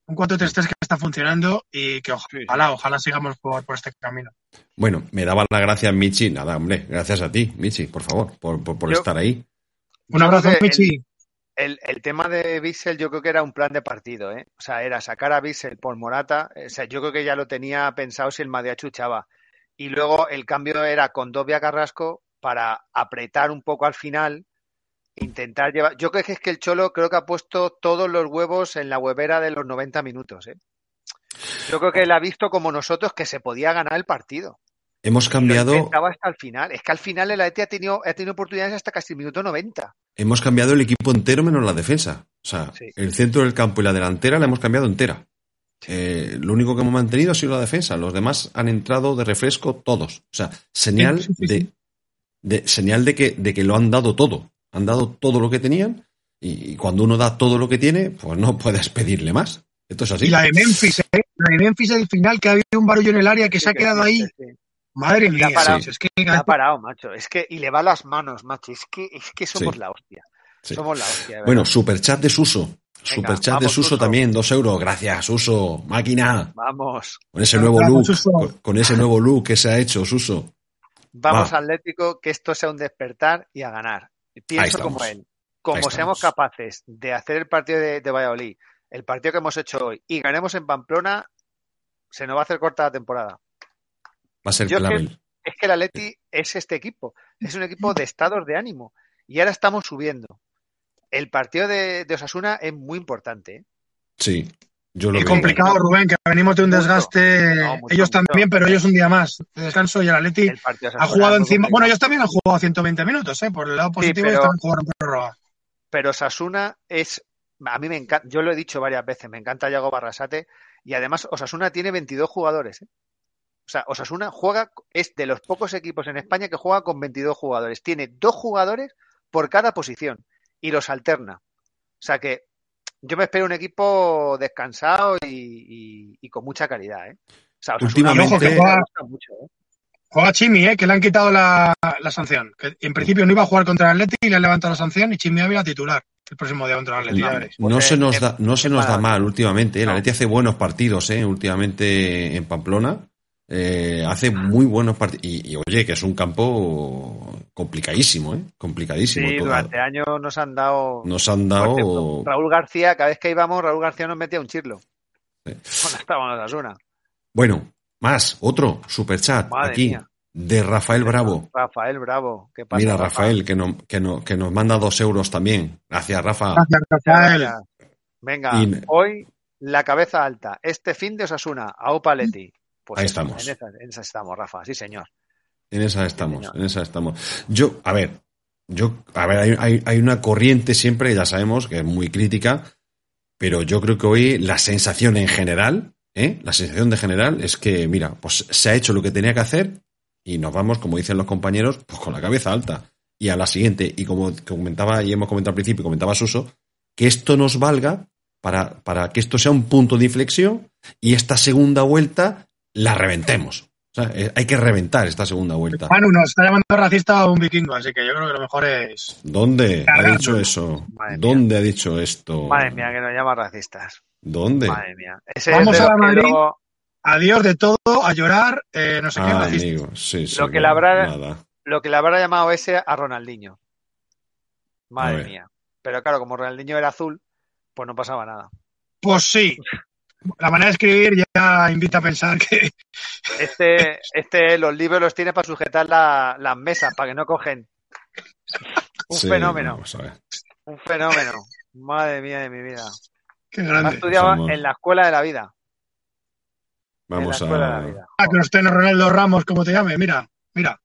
Un 4-3-3 que está funcionando y que ojalá, ojalá sigamos por, por, este camino. Bueno, me daba la gracia Michi. Nada, hombre, gracias a ti, Michi, por favor, por, por, por Yo, estar ahí. Un abrazo, Michi el, el, tema de Bissell yo creo que era un plan de partido, ¿eh? O sea, era sacar a Bissell por Morata. O sea, yo creo que ya lo tenía pensado si el Madrid chuchaba. Y luego el cambio era con Dobia Carrasco para apretar un poco al final, intentar llevar. Yo creo que es que el Cholo creo que ha puesto todos los huevos en la huevera de los 90 minutos, ¿eh? Yo creo que él ha visto como nosotros que se podía ganar el partido. Hemos cambiado. Estaba hasta el final. Es que al final el AET ha tenido, ha tenido oportunidades hasta casi el minuto 90. Hemos cambiado el equipo entero menos la defensa. O sea, Sí. el centro del campo y la delantera la hemos cambiado entera. Eh, lo único que hemos mantenido ha sido la defensa. Los demás han entrado de refresco todos. O sea, señal Sí, sí, sí, de, señal de que, de que lo han dado todo. Han dado todo lo que tenían. Y, y cuando uno da todo lo que tiene, pues no puedes pedirle más. Esto es así. Y la de Memphis, ¿eh? La de Memphis al final, que ha habido un barullo en el área que se ha Sí, quedado sí, ahí. Sí, sí. Madre mía, parado. es que ha parado, macho. Es que, y le va las manos, macho. Es que, es que somos Sí. la hostia. Sí. Somos la hostia. Bueno, superchat de Suso. Superchat de Suso Suso. también, dos euros. Gracias, Suso. Máquina. Vamos. Con ese nuevo look. Con, con ese nuevo look que se ha hecho, Suso. Vamos Va. Atlético, que esto sea un despertar y a ganar. Pienso como él. Como seamos capaces de hacer el partido de, de Valladolid, el partido que hemos hecho hoy, y ganemos en Pamplona, se nos va a hacer corta la temporada. Va a ser Yo es que- clave. Es que el Atleti es este equipo. Es un equipo de estados de ánimo. Y ahora estamos subiendo. El partido de, de Osasuna es muy importante. ¿eh? Sí. Yo lo veo. complicado, Rubén, que venimos de un Mucho. desgaste. No, mucho, ellos mucho. también, pero ellos un día más de descanso y el Atleti El ha jugado encima. Bueno, ellos también han jugado 120 minutos, ¿eh? Por el lado positivo, pero- ellos también jugaron prórroga. pero Osasuna es, a mí me encanta, yo lo he dicho varias veces, me encanta Yago Barrasate y además Osasuna tiene 22 jugadores. ¿eh? O sea, Osasuna juega, es de los pocos equipos en España que juega con 22 jugadores. Tiene dos jugadores por cada posición y los alterna. O sea que yo me espero un equipo descansado y, y- y con mucha calidad. ¿eh? O sea, Osasuna Últimamente- ojo, que me gusta mucho, ¿eh? Juega Chimi, ¿eh? Que le han quitado la, la sanción. Que en principio no iba a jugar contra el Atleti y le han levantado la sanción y Chimi Ávila titular el próximo día contra el Atleti. No Pues, se eh, nos eh, da, no se eh, nos da para- mal últimamente. ¿eh? Leti hace buenos partidos, ¿eh? Últimamente en Pamplona. Eh, hace muy buenos partidos. Y, y, oye, que es un campo complicadísimo, ¿eh? Complicadísimo. Sí, durante años nos han dado Nos han dado. Raúl García, cada vez que íbamos, Raúl García nos metía un chirlo. Sí. Cuando estábamos en Osasuna. Bueno, más, otro superchat Madre aquí mía. de Rafael Bravo. Rafael Bravo. ¿Qué pasa, Mira, Rafa? Rafael, que, no- que, no- que nos manda dos euros también. Gracias, Rafa. Gracias, Rafael. Gracias. Venga, Y- hoy la cabeza alta. Este fin de Osasuna, a Upaletti. Pues Ahí eso, estamos. En esa, en esa estamos, Rafa. Sí, señor. En esa estamos, en esa estamos. Yo, a ver, yo, a ver, hay, hay- hay una corriente siempre, ya sabemos, que es muy crítica, pero yo creo que hoy la sensación en general, ¿eh? la sensación de general es que, mira, pues se ha hecho lo que tenía que hacer y nos vamos, como dicen los compañeros, pues con la cabeza alta. Y a la siguiente, y como comentaba y hemos comentado al principio, comentaba Suso, que esto nos valga para, para que esto sea un punto de inflexión y esta segunda vuelta la reventemos. O sea, eh, hay que reventar esta segunda vuelta. Manu nos está llamando racista a un vikingo, así que yo creo que lo mejor es. ¿Dónde ha dicho eso? Madre mía. ¿Dónde ha dicho esto? Madre mía, que nos llama racistas. ¿Dónde? Madre mía. Ese Vamos es de a la Madrid. luego- Adiós de todo, a llorar, eh, no sé qué, Ah, racista. amigo, sí, sí. Lo que no, le habrá- nada. lo que le habrá llamado ese a Ronaldinho. Madre mía. Pero claro, como Ronaldinho era azul, pues no pasaba nada. Pues sí. La manera de escribir ya invita a pensar que. Este, este, los libros los tiene para sujetar la- las mesas, para que no cogen. Un Sí, fenómeno, vamos a ver. un fenómeno. Madre mía de mi vida. Qué Ha grande. estudiado Vamos. en la escuela de la vida. Vamos en la escuela de la a. vida. Ah, que nos tiene Ronaldo Ramos, como te llame. Mira, mira.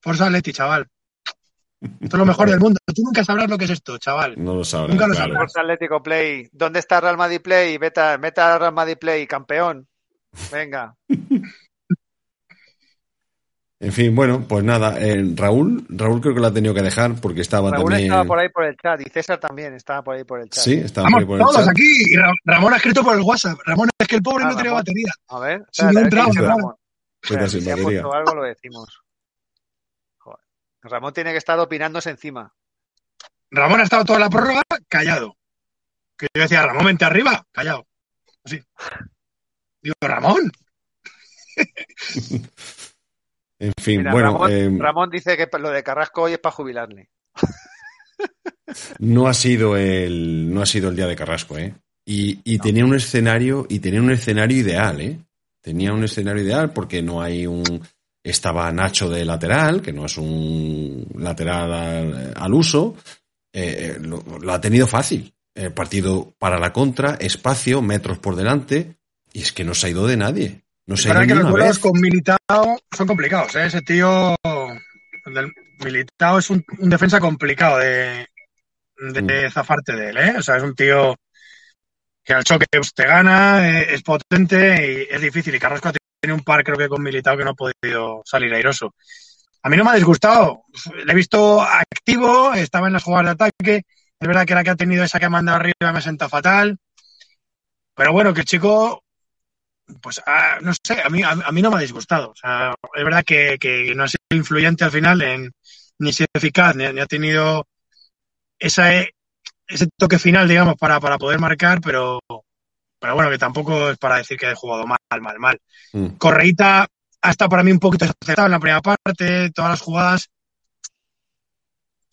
Forza Leti, chaval. Esto es lo mejor del mundo. Tú nunca sabrás lo que es esto, chaval. No lo sabrás. Nunca lo claro. sabrás. Atlético Play. ¿Dónde está Real Madrid Play? Vete, a- vete a Real Madrid Play, campeón. Venga. En fin, bueno, pues nada. eh, Raúl, Raúl creo que lo ha tenido que dejar porque estaba Raúl también. estaba por ahí por el chat y César también estaba por ahí por el chat. Sí, estaba por Estamos ahí por el todos chat. aquí. Y Ra- Ramón ha escrito por el WhatsApp. Ramón, es que el pobre Ah, no tenía Ramón. batería. A ver, espérate, no claro. Ramón. Sin si ha batería. puesto algo, lo decimos. Ramón tiene que estar opinándose encima. Ramón ha estado toda la prórroga callado. Que yo decía, Ramón, vente arriba, callado. Así. Digo, Ramón. (laughs) En fin, Mira, bueno, Ramón, eh, Ramón dice que lo de Carrasco hoy es para jubilarle. no ha sido el no ha sido el día de Carrasco, ¿eh? Y, y tenía un escenario y tenía un escenario ideal, ¿eh? Tenía un escenario ideal porque no hay un estaba Nacho de lateral, que no es un lateral al, al uso, eh, lo, lo ha tenido fácil. El partido para la contra, espacio, metros por delante, y es que no se ha ido de nadie. No se ha ido que los duelos con Militao son complicados. ¿eh? Ese tío, Militao es un, un defensa complicado de, de zafarte de él, ¿eh? O sea, es un tío que al choque te gana, eh, es potente y es difícil. Y Carrasco tiene un par, creo que con Militao, que no ha podido salir airoso. A mí no me ha disgustado. Le he visto activo, estaba en las jugadas de ataque. Es verdad que la que ha tenido esa que ha mandado arriba me senta fatal. Pero bueno, que el chico, pues ah, no sé, a mí, a, mí no me ha disgustado. Es verdad que, que no ha sido influyente al final, en, ni sido eficaz, ni, ni ha tenido esa, ese toque final, digamos, para, para poder marcar, pero, pero bueno, que tampoco es para decir que he jugado mal, mal, mal. Mm. Correita ha estado para mí un poquito aceptado en la primera parte, todas las jugadas.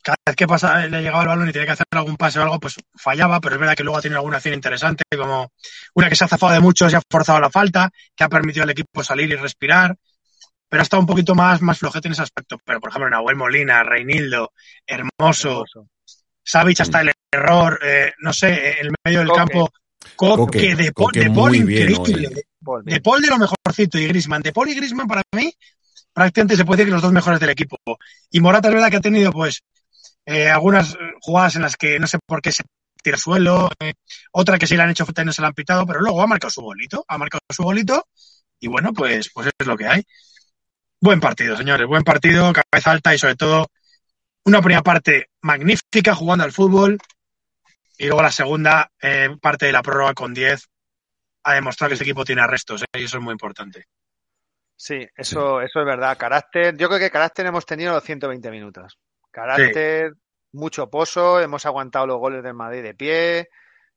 Cada vez que pasa, le llegaba el balón y tenía que hacer algún pase o algo, pues fallaba, pero es verdad que luego ha tenido alguna acción interesante, como una que se ha zafado de mucho, se ha forzado la falta, que ha permitido al equipo salir y respirar, pero ha estado un poquito más, más flojete en ese aspecto. Pero, por ejemplo, Nahuel Molina, Reinildo, Hermoso, Hermoso. hasta el error, eh, no sé, en el medio del campo. Coque, de, Paul, de Paul increíble. de, Paul de lo mejorcito y Grisman. De Paul y Grisman para mí prácticamente se puede decir que los dos mejores del equipo. Y Morata es verdad que ha tenido pues eh, algunas jugadas en las que no sé por qué se tira suelo, eh, otra que sí le han hecho falta y no se la han pitado, pero luego ha marcado su bolito, ha marcado su bolito y bueno, pues, pues es lo que hay. Buen partido, señores, buen partido, cabeza alta y sobre todo una primera parte magnífica jugando al fútbol, y luego la segunda eh, parte de la prórroga con 10 ha demostrado que este equipo tiene arrestos, ¿eh? y eso es muy importante. Sí, eso, eso es verdad. Carácter, yo creo que carácter hemos tenido los 120 minutos. Carácter, mucho pozo, hemos aguantado los goles del Madrid de pie.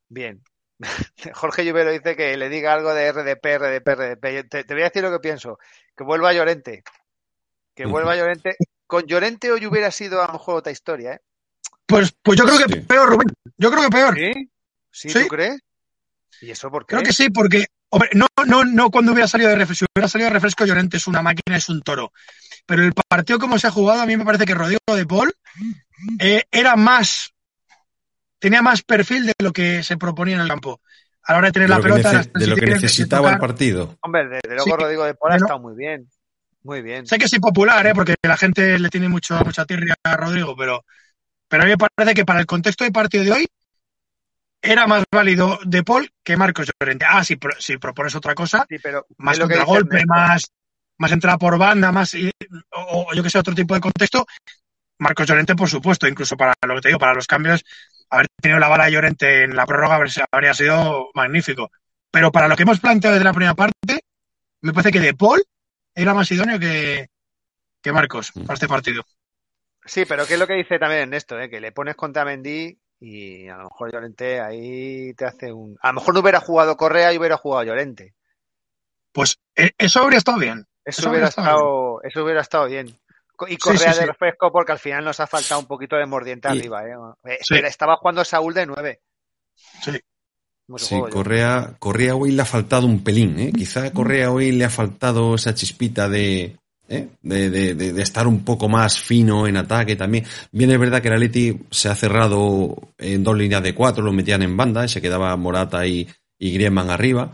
Bien. (laughs) Jorge Lluvero dice que le diga algo de RDP, RDP, RDP. Te, te voy a decir lo que pienso. Que vuelva Llorente. Que vuelva Llorente. Con Llorente hoy hubiera sido a lo mejor otra historia, ¿eh? Pues, pues yo creo que peor, Rubén. Yo creo que peor. ¿Sí? ¿Sí, ¿Sí? tú crees? ¿Y eso por qué? Creo que sí, porque hombre, no, no, no cuando hubiera salido de refresco. Si hubiera salido de refresco, Llorente es una máquina, es un toro. Pero el partido como se ha jugado, a mí me parece que Rodrigo de Paul eh, era más, tenía más perfil de lo que se proponía en el campo. A la hora de tener de la pelota. de lo que necesitaba el partido. Hombre, desde luego sí, Rodrigo de Paul ha estado muy bien. Muy bien. Sé que es impopular, ¿eh? porque la gente le tiene mucho, mucha tirria a Rodrigo, pero pero a mí me parece que para el contexto del partido de hoy era más válido De Paul que Marcos Llorente. Ah, si, si propones otra cosa, sí, pero más contragolpe, más, más entrada por banda, más o, o yo que sé, otro tipo de contexto, Marcos Llorente, por supuesto, incluso para lo que te digo, para los cambios, haber tenido la bala de Llorente en la prórroga habría sido magnífico. Pero para lo que hemos planteado desde la primera parte, me parece que De Paul era más idóneo que, que Marcos para este partido. Sí, pero ¿qué es lo que dice también Ernesto? Eh? Que le pones contra Mendy y a lo mejor Llorente ahí te hace un... A lo mejor no hubiera jugado Correa y hubiera jugado Llorente. Pues eh, eso habría estado bien. Eso, eso hubiera estado, bien. eso hubiera estado bien. Y Correa sí, sí, de refresco porque al final nos ha faltado un poquito de mordiente sí. arriba. ¿eh? Pero estaba jugando Saúl de 9. Sí. Sí, Correa, Correa hoy le ha faltado un pelín, ¿eh? Quizá Correa hoy le ha faltado esa chispita de, ¿eh? De, de, de, estar un poco más fino en ataque también. Bien es verdad que el Atleti se ha cerrado en dos líneas de cuatro, lo metían en banda, y se quedaba Morata y, y Griezmann arriba,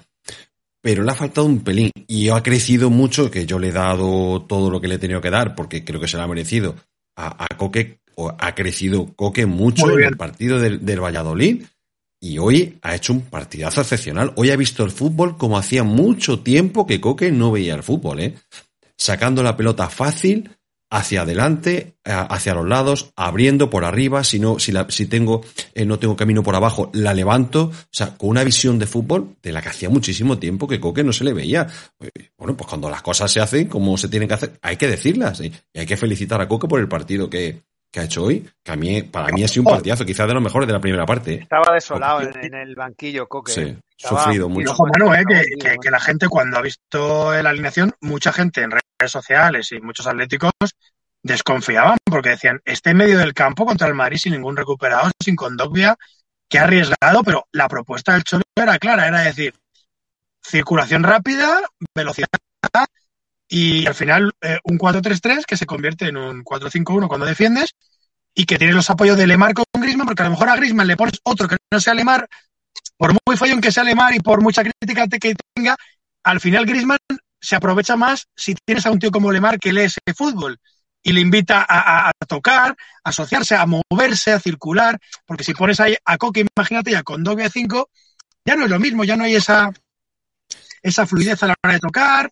pero le ha faltado un pelín y ha crecido mucho, que yo le he dado todo lo que le he tenido que dar, porque creo que se lo ha merecido. A, a Coque ha crecido Coque mucho en el partido del, del Valladolid. Y hoy ha hecho un partidazo excepcional. Hoy ha visto el fútbol como hacía mucho tiempo que Coque no veía el fútbol, ¿eh? Sacando la pelota fácil hacia adelante, hacia los lados, abriendo por arriba, si no, si, la, si tengo, eh, no tengo camino por abajo, la levanto, o sea, con una visión de fútbol de la que hacía muchísimo tiempo que Coque no se le veía. Bueno, pues cuando las cosas se hacen como se tienen que hacer, hay que decirlas, y hay que felicitar a Coque por el partido que, que ha hecho hoy, que a mí, para mí ha sido un partidazo, quizás de los mejores de la primera parte. Estaba desolado en, en, el banquillo, Coque. Sí, Estaba sufrido mucho. Ojo, Manu, eh, que, que, que, la gente cuando ha visto la alineación, mucha gente en redes sociales y muchos atléticos desconfiaban porque decían, este en medio del campo contra el Madrid sin ningún recuperado, sin Condovia, que ha arriesgado, pero la propuesta del Cholo era clara, era decir, circulación rápida, velocidad y al final eh, un 4-3-3 que se convierte en un 4-5-1 cuando defiendes y que tiene los apoyos de Lemar con Grisman, porque a lo mejor a Grisman le pones otro que no sea Lemar, por muy follón que sea Lemar y por mucha crítica que tenga, al final Grisman se aprovecha más si tienes a un tío como Lemar que lee ese fútbol. y le invita a, a, tocar, a asociarse, a moverse, a circular, porque si pones ahí a Coque, imagínate ya con doble 5, ya no es lo mismo, ya no hay esa, esa fluidez a la hora de tocar.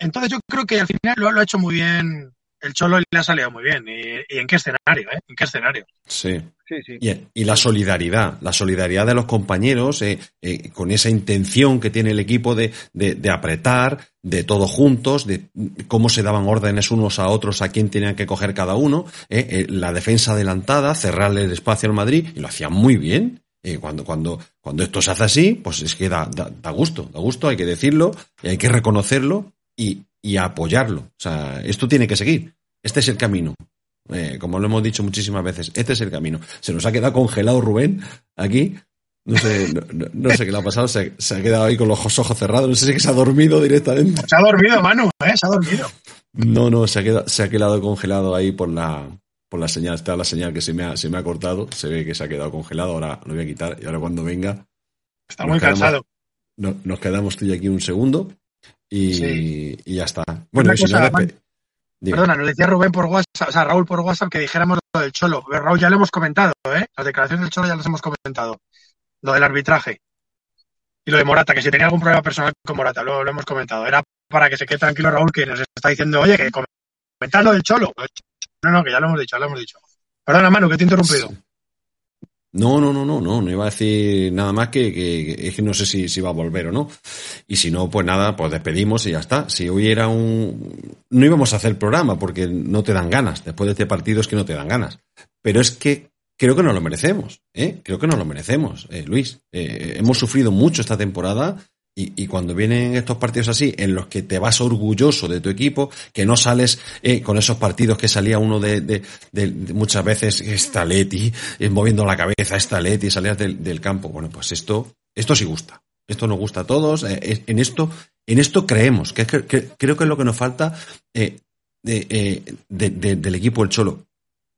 Entonces yo creo que al final lo, lo ha hecho muy bien el Cholo le ha salido muy bien. ¿Y, y en qué escenario? Eh? ¿En qué escenario? Sí. sí, sí. Y, y, la solidaridad, la solidaridad de los compañeros eh, eh, con esa intención que tiene el equipo de, de, de, apretar, de todos juntos, de cómo se daban órdenes unos a otros a quién tenían que coger cada uno, eh, la defensa adelantada, cerrarle el espacio al Madrid, y lo hacían muy bien. cuando, cuando, cuando esto se hace así, pues es que da, da, da gusto, da gusto, hay que decirlo, y hay que reconocerlo, y, y a apoyarlo. O sea, esto tiene que seguir. Este es el camino. Eh, como lo hemos dicho muchísimas veces, este es el camino. Se nos ha quedado congelado Rubén aquí. No sé, no, no, no sé qué le ha pasado. Se, se, ha quedado ahí con los ojos cerrados. No sé si que se ha dormido directamente. Se ha dormido, Manu, ¿eh? Se ha dormido. No, no, se ha quedado, se ha quedado congelado ahí por la, por la señal. Está la señal que se me, ha, se me ha cortado. Se ve que se ha quedado congelado. Ahora lo voy a quitar. Y ahora cuando venga. Está muy quedamos, cansado. No, nos quedamos tú y aquí un segundo. Y, sí. y ya está. Bueno, si cosa, no, Dime. Perdona, nos decía Rubén por WhatsApp, o sea, Raúl por WhatsApp que dijéramos lo del Cholo. Pero Raúl, ya lo hemos comentado, ¿eh? Las declaraciones del Cholo ya las hemos comentado. Lo del arbitraje. Y lo de Morata, que si tenía algún problema personal con Morata, lo, lo hemos comentado. Era para que se quede tranquilo Raúl, que nos está diciendo, oye, que comentar lo del Cholo. No, no, que ya lo hemos dicho, ya lo hemos dicho. Perdona, Manu, que te he interrumpido. Sí. No, no, no, no, no, no iba a decir nada más que, que, es que no sé si, si va a volver o no. Y si no, pues nada, pues despedimos y ya está. Si hoy era un... No íbamos a hacer programa porque no te dan ganas. Después de este partido es que no te dan ganas. Pero es que creo que nos lo merecemos, ¿eh? Creo que nos lo merecemos, eh, Luis. Eh, hemos sufrido mucho esta temporada y, cuando vienen estos partidos así, en los que te vas orgulloso de tu equipo, que no sales eh, con esos partidos que salía uno de, de, de, de muchas veces, esta Leti, eh, moviendo la cabeza, esta Leti, salías del, del, campo. Bueno, pues esto, esto sí gusta. Esto nos gusta a todos. Eh, en esto, en esto creemos, que, creo que es lo que nos falta eh, del equipo del Cholo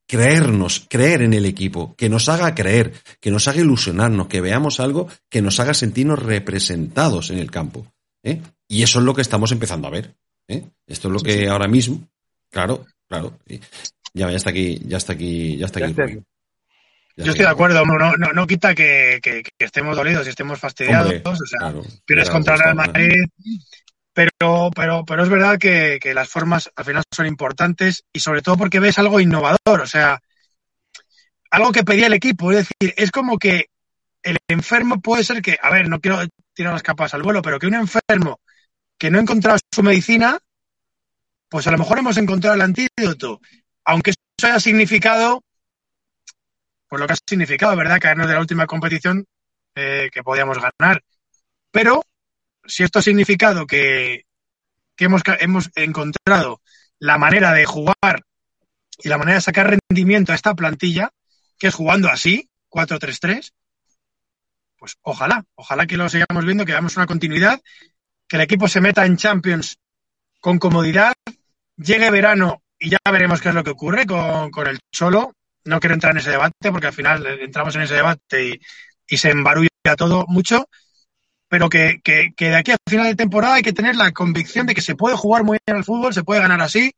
creernos, creer en el equipo, que nos haga creer, que nos haga ilusionarnos, que veamos algo que nos haga sentirnos representados en el campo. ¿eh? Y eso es lo que estamos empezando a ver. ¿eh? Esto es lo que ahora mismo, claro, claro. Ya, ya está aquí, ya está aquí, ya está aquí. Ya Yo estoy de acuerdo, no, no, no quita que, que, que, estemos dolidos y estemos fastidiados. Hombre, o sea, claro, pierdes contra el Madrid, pero, pero, pero es verdad que, las formas al final son importantes y sobre todo porque ves algo innovador, o sea, algo que pedía el equipo. Es decir, es como que el enfermo puede ser que, a ver, no quiero tirar las capas al vuelo, pero que un enfermo que no ha encontrado su medicina, pues a lo mejor hemos encontrado el antídoto. Aunque eso haya significado, pues lo que ha significado, ¿verdad? Caernos de la última competición eh, que podíamos ganar. Pero si esto ha significado que, que hemos, hemos encontrado la manera de jugar y la manera de sacar rendimiento a esta plantilla, que es jugando así, 4-3-3, pues ojalá, ojalá que lo sigamos viendo, que damos una continuidad, que el equipo se meta en Champions con comodidad, llegue verano y ya veremos qué es lo que ocurre con, con el Cholo. No quiero entrar en ese debate porque al final entramos en ese debate y, y se embarulla todo mucho, pero que, que, de aquí a final de temporada hay que tener la convicción de que se puede jugar muy bien al fútbol, se puede ganar así,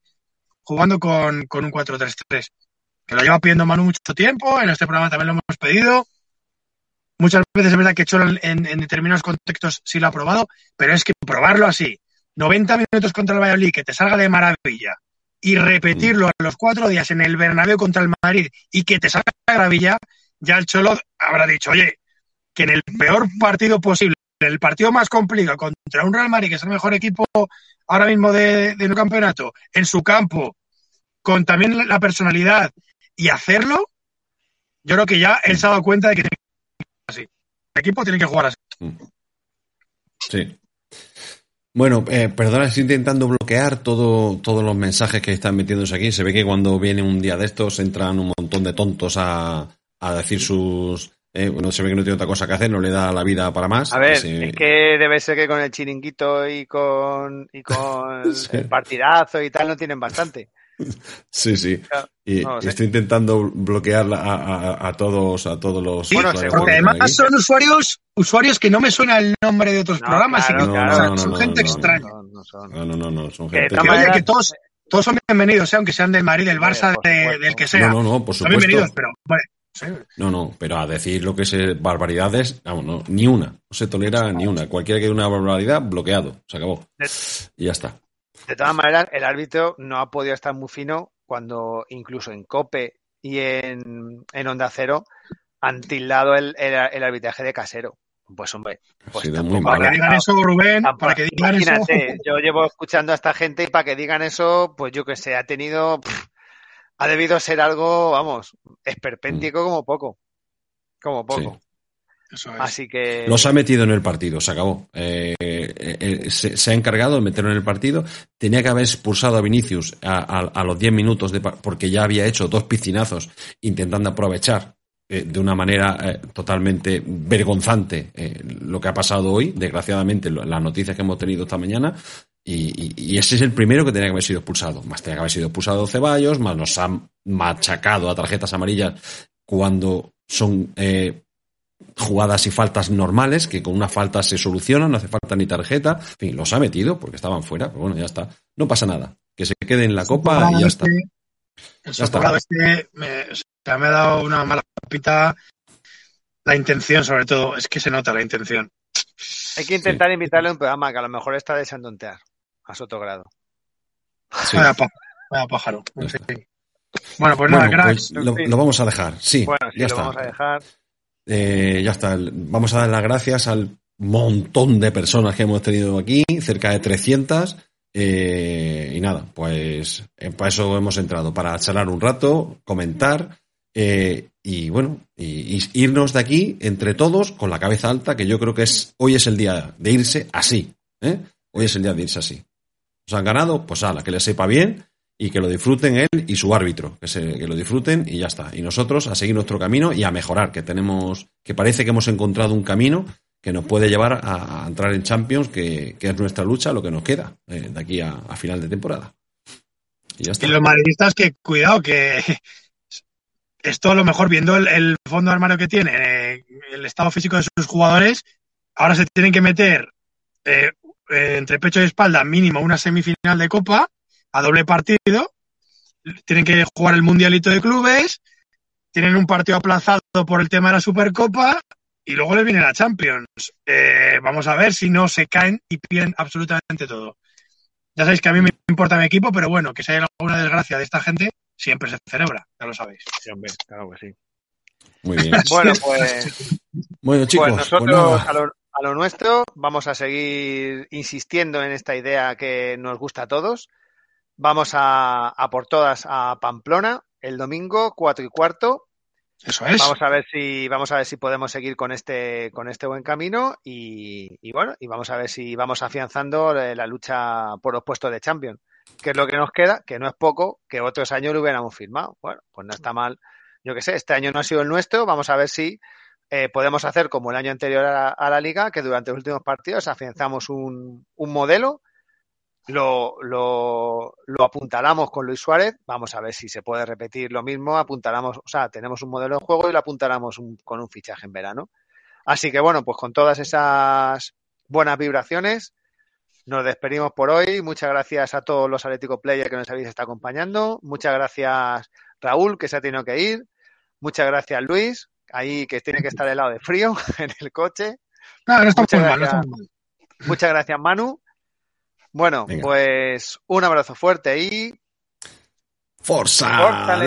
jugando con, con un 4-3-3. Que lo lleva pidiendo Manu mucho tiempo, en este programa también lo hemos pedido. Muchas veces es verdad que Cholo en, en determinados contextos sí lo ha probado, pero es que probarlo así, 90 minutos contra el Valladolid, que te salga de maravilla, y repetirlo a los cuatro días en el Bernabéu contra el Madrid y que te salga de maravilla, ya el Cholo habrá dicho, oye, que en el peor partido posible el partido más complicado contra un Real Madrid, que es el mejor equipo ahora mismo de, de campeonato, en su campo, con también la personalidad y hacerlo, yo creo que ya él se ha dado cuenta de que tiene que así. El equipo tiene que jugar así. Sí. Bueno, eh, perdona, estoy intentando bloquear todo, todos los mensajes que están metiéndose aquí. Se ve que cuando viene un día de estos entran un montón de tontos a, a decir sus, eh, bueno, se ve que no tiene otra cosa que hacer, no le da la vida para más. A ver, es que debe ser que con el chiringuito y con, y con (laughs) sí. el partidazo y tal no tienen bastante. (laughs) Sí, sí. Y, no, estoy intentando bloquear a, a, a, todos, a todos los. Sí, bueno, porque además son usuarios, usuarios que no me suena el nombre de otros no, programas claro, y que claro, son gente extraña. No, no, no, no, son gente que, que, que todos, todos son bienvenidos, ¿eh? aunque sean del Madrid, del Barça, de- supuesto. del que sea. No, no, no, por son bienvenidos, supuesto. pero, hombre, sí. No, no, pero a decir lo que es barbaridades, vamos, no, ni una. No se tolera ni una. Cualquiera que diga una barbaridad, bloqueado. Se acabó. Y ya está. De todas maneras, el árbitro no ha podido estar muy fino cuando incluso en COPE y en, en Onda Cero han tildado el, el- el arbitraje de casero. Pues hombre, pues sido tampoco muy Para que digan eso, Rubén, para que digan eso. Imagínate, yo llevo escuchando a esta gente y para que digan eso, pues yo que sé, ha tenido, pff, ha debido ser algo, vamos, esperpéntico como poco, como poco. Eso es. Así que Los ha metido en el partido, se acabó. Eh, eh, eh, se, se ha encargado de meterlo en el partido. Tenía que haber expulsado a Vinicius a, a- a los 10 minutos de, porque ya había hecho dos piscinazos intentando aprovechar eh, de una manera eh, totalmente vergonzante eh, lo que ha pasado hoy, desgraciadamente, las noticias que hemos tenido esta mañana. Y, y- y ese es el primero que tenía que haber sido expulsado. Más tenía que haber sido expulsado Ceballos, más nos han machacado a tarjetas amarillas cuando son eh, jugadas y faltas normales, que con una falta se solucionan, no hace falta ni tarjeta. En fin, los ha metido porque estaban fuera, pero bueno, ya está. No pasa nada. Que se quede en la copa y ya está. Ya está. me, o sea, me ha dado una mala pita. La intención, sobre todo, es que se nota la intención. hay que intentar invitarle a un programa que a lo mejor está deseando ontear a Soto Grado. Sí. Vaya, pá- vaya pájaro. Bueno, pues nada, Bueno, pues lo, lo vamos a dejar. Sí, Bueno, sí, ya lo está. vamos a dejar. Eh, ya está. Vamos a dar las gracias al montón de personas que hemos tenido aquí, cerca de 300. eh, y nada, pues eh, para eso hemos entrado, para charlar un rato, comentar eh, y bueno, y, y irnos de aquí entre todos con la cabeza alta, que yo creo que es hoy es el día de irse así. ¿eh? Hoy es el día de irse así. Nos han ganado, pues ala, que les sepa bien y que lo disfruten él y su árbitro, que, se, que lo disfruten y ya está. Y nosotros a seguir nuestro camino y a mejorar, que tenemos, que parece que hemos encontrado un camino que nos puede llevar a, a entrar en Champions, que, es nuestra lucha, lo que nos queda eh, de aquí a, a final de temporada. Y los madridistas, que cuidado, que esto a lo mejor viendo el, fondo armario que tiene, eh, el estado físico de sus jugadores, ahora se tienen que meter eh, entre pecho y espalda mínimo una semifinal de Copa a doble partido, tienen que jugar el Mundialito de Clubes, tienen un partido aplazado por el tema de la Supercopa y luego les viene la Champions. Eh, vamos a ver si no se caen y pierden absolutamente todo. Ya sabéis que a mí me importa mi equipo, pero bueno, que si hay alguna desgracia de esta gente, siempre se celebra, ya lo sabéis. Sí, hombre, claro que sí. Muy bien. (laughs) Bueno, pues, Bueno, chicos, pues pues nosotros nada. a, lo, a lo nuestro vamos a seguir insistiendo en esta idea que nos gusta a todos. Vamos a, a por todas a Pamplona el domingo, cuatro y cuarto. Eso es. Vamos a ver si vamos a ver si podemos seguir con este con este buen camino y, y bueno y vamos a ver si vamos afianzando la lucha por los puestos de Champions que es lo que nos queda que no es poco que otros años lo hubiéramos firmado bueno pues no está mal yo qué sé este año no ha sido el nuestro vamos a ver si eh, podemos hacer como el año anterior a la, a la liga que durante los últimos partidos afianzamos un, modelo lo, lo, lo apuntalamos con Luis Suárez. Vamos a ver si se puede repetir lo mismo. Apuntalamos, o sea, tenemos un modelo de juego y lo apuntalamos un, con un fichaje en verano. Así que bueno, pues con todas esas buenas vibraciones, nos despedimos por hoy. Muchas gracias a todos los Atlético Players que nos habéis estado acompañando. Muchas gracias Raúl, que se ha tenido que ir. Muchas gracias Luis, ahí que tiene que estar helado de frío (laughs) en el coche. No, no está Muchas muy mal, no gracias. está. Muchas gracias Manu. Bueno, Venga. pues un abrazo fuerte y Forza, Forza.